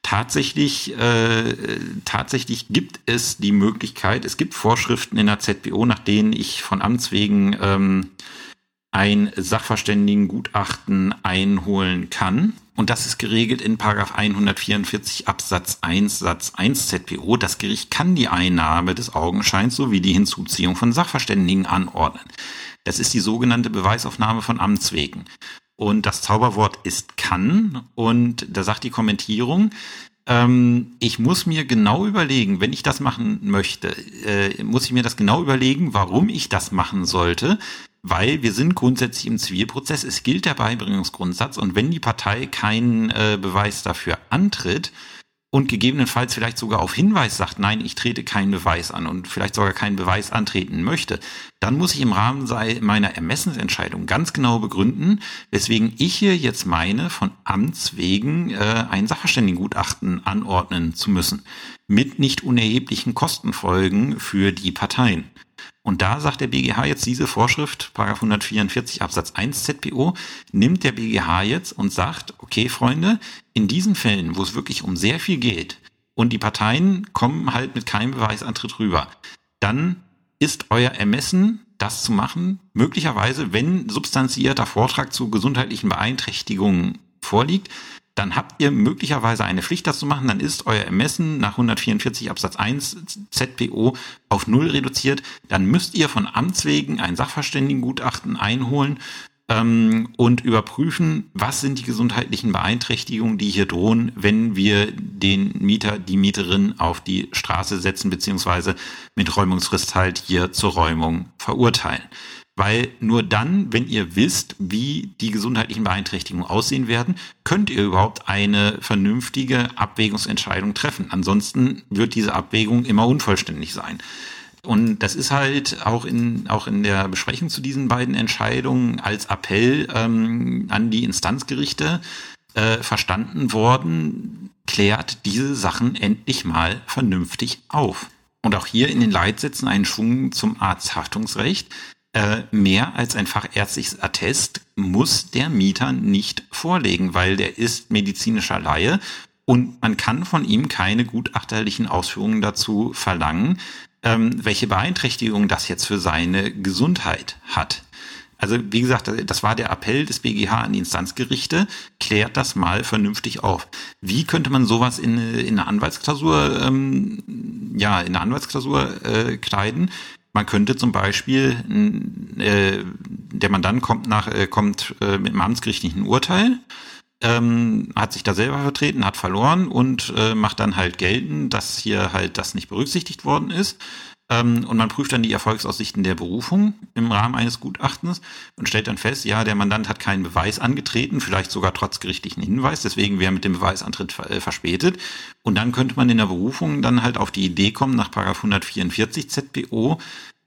Tatsächlich, äh, tatsächlich gibt es die Möglichkeit, es gibt Vorschriften in der ZBO, nach denen ich von Amts wegen ähm, ein Sachverständigengutachten einholen kann. Und das ist geregelt in Paragraph 144 Absatz 1 Satz 1 ZPO. Das Gericht kann die Einnahme des Augenscheins sowie die Hinzuziehung von Sachverständigen anordnen. Das ist die sogenannte Beweisaufnahme von Amts wegen. Und das Zauberwort ist kann. Und da sagt die Kommentierung, ähm, ich muss mir genau überlegen, wenn ich das machen möchte, äh, muss ich mir das genau überlegen, warum ich das machen sollte, weil wir sind grundsätzlich im Zivilprozess. Es gilt der Beibringungsgrundsatz und wenn die Partei keinen äh, Beweis dafür antritt, und gegebenenfalls vielleicht sogar auf Hinweis sagt, nein, ich trete keinen Beweis an und vielleicht sogar keinen Beweis antreten möchte, dann muss ich im Rahmen meiner Ermessensentscheidung ganz genau begründen, weswegen ich hier jetzt meine, von Amts wegen äh, ein Sachverständigengutachten anordnen zu müssen, mit nicht unerheblichen Kostenfolgen für die Parteien. Und da sagt der BGH jetzt diese Vorschrift, Paragraph 144 Absatz 1 ZPO, nimmt der BGH jetzt und sagt, okay, Freunde, in diesen Fällen, wo es wirklich um sehr viel geht und die Parteien kommen halt mit keinem Beweisantritt rüber, dann ist euer Ermessen, das zu machen, möglicherweise, wenn substanzierter Vortrag zu gesundheitlichen Beeinträchtigungen vorliegt, dann habt ihr möglicherweise eine Pflicht, das zu machen. Dann ist euer Ermessen nach 144 Absatz 1 ZPO auf Null reduziert. Dann müsst ihr von Amts wegen ein Sachverständigengutachten einholen ähm, und überprüfen, was sind die gesundheitlichen Beeinträchtigungen, die hier drohen, wenn wir den Mieter, die Mieterin auf die Straße setzen, beziehungsweise mit Räumungsfrist halt hier zur Räumung verurteilen. Weil nur dann, wenn ihr wisst, wie die gesundheitlichen Beeinträchtigungen aussehen werden, könnt ihr überhaupt eine vernünftige Abwägungsentscheidung treffen. Ansonsten wird diese Abwägung immer unvollständig sein. Und das ist halt auch in, auch in der Besprechung zu diesen beiden Entscheidungen als Appell ähm, an die Instanzgerichte äh, verstanden worden, klärt diese Sachen endlich mal vernünftig auf. Und auch hier in den Leitsätzen einen Schwung zum Arzthaftungsrecht. Äh, mehr als ein fachärztliches Attest muss der Mieter nicht vorlegen, weil der ist medizinischer Laie und man kann von ihm keine gutachterlichen Ausführungen dazu verlangen, ähm, welche Beeinträchtigung das jetzt für seine Gesundheit hat. Also wie gesagt, das war der Appell des BGH an die Instanzgerichte, klärt das mal vernünftig auf. Wie könnte man sowas in, in eine Anwaltsklausur, ähm, ja, in eine Anwaltsklausur äh, kleiden? Man könnte zum Beispiel, äh, der Mandant kommt nach, äh, kommt äh, mit einem amtsgerichtlichen Urteil, ähm, hat sich da selber vertreten, hat verloren und äh, macht dann halt gelten, dass hier halt das nicht berücksichtigt worden ist. Ähm, und man prüft dann die Erfolgsaussichten der Berufung im Rahmen eines Gutachtens und stellt dann fest, ja, der Mandant hat keinen Beweis angetreten, vielleicht sogar trotz gerichtlichen Hinweis, deswegen wäre mit dem Beweisantritt äh, verspätet. Und dann könnte man in der Berufung dann halt auf die Idee kommen, nach 144 ZBO,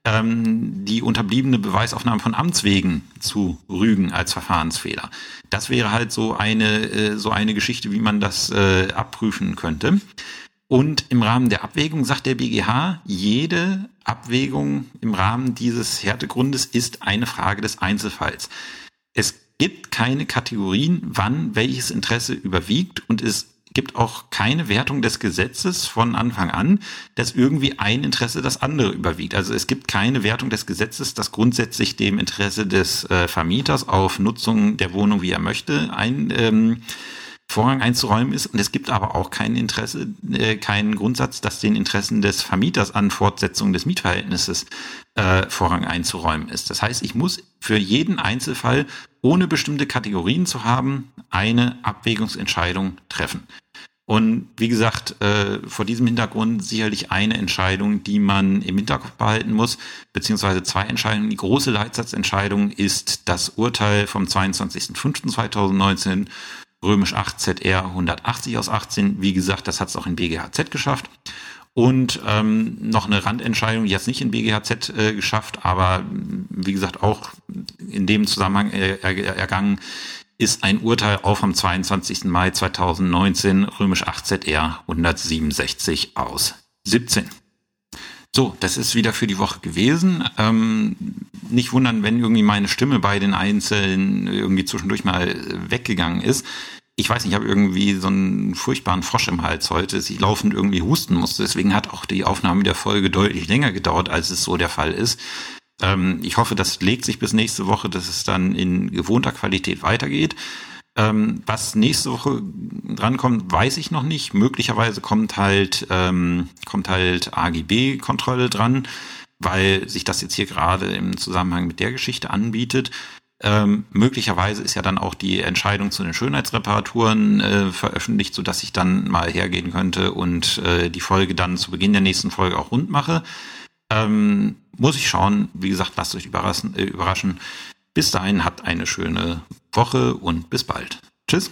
ähm, die unterbliebene Beweisaufnahme von Amts wegen zu rügen als Verfahrensfehler. Das wäre halt so eine, äh, so eine Geschichte, wie man das äh, abprüfen könnte. Und im Rahmen der Abwägung sagt der BGH, jede Abwägung im Rahmen dieses Härtegrundes ist eine Frage des Einzelfalls. Es gibt keine Kategorien, wann welches Interesse überwiegt und es gibt auch keine Wertung des Gesetzes von Anfang an, dass irgendwie ein Interesse das andere überwiegt. Also es gibt keine Wertung des Gesetzes, das grundsätzlich dem Interesse des äh, Vermieters auf Nutzung der Wohnung, wie er möchte, ein ähm, Vorrang einzuräumen ist. Und es gibt aber auch kein Interesse, äh, keinen Grundsatz, dass den Interessen des Vermieters an Fortsetzung des Mietverhältnisses äh, Vorrang einzuräumen ist. Das heißt, ich muss für jeden Einzelfall, ohne bestimmte Kategorien zu haben, eine Abwägungsentscheidung treffen. Und wie gesagt, äh, vor diesem Hintergrund sicherlich eine Entscheidung, die man im Hinterkopf behalten muss, beziehungsweise zwei Entscheidungen. Die große Leitsatzentscheidung ist das Urteil vom 22.05.2019 römisch 8 ZR 180 aus 18. Wie gesagt, das hat es auch in BGHZ geschafft. Und ähm, noch eine Randentscheidung, die jetzt nicht in BGHZ äh, geschafft, aber wie gesagt auch in dem Zusammenhang äh, ergangen, ist ein Urteil auch vom 22. Mai 2019, römisch 8 ZR 167 aus 17. So, das ist wieder für die Woche gewesen. Ähm, nicht wundern, wenn irgendwie meine Stimme bei den Einzelnen irgendwie zwischendurch mal weggegangen ist. Ich weiß nicht, ich habe irgendwie so einen furchtbaren Frosch im Hals heute, dass ich laufend irgendwie husten musste. Deswegen hat auch die Aufnahme der Folge deutlich länger gedauert, als es so der Fall ist. Ähm, ich hoffe, das legt sich bis nächste Woche, dass es dann in gewohnter Qualität weitergeht. Ähm, was nächste Woche drankommt, weiß ich noch nicht. Möglicherweise kommt halt, ähm, kommt halt AGB-Kontrolle dran. weil sich das jetzt hier gerade im Zusammenhang mit der Geschichte anbietet. Ähm, möglicherweise ist ja dann auch die Entscheidung zu den Schönheitsreparaturen äh, veröffentlicht, so dass ich dann mal hergehen könnte und äh, die Folge dann zu Beginn der nächsten Folge auch rund mache. Ähm, muss ich schauen. Wie gesagt, lasst euch überraschen. Äh, überraschen. Bis dahin habt eine schöne Woche und bis bald. Tschüss.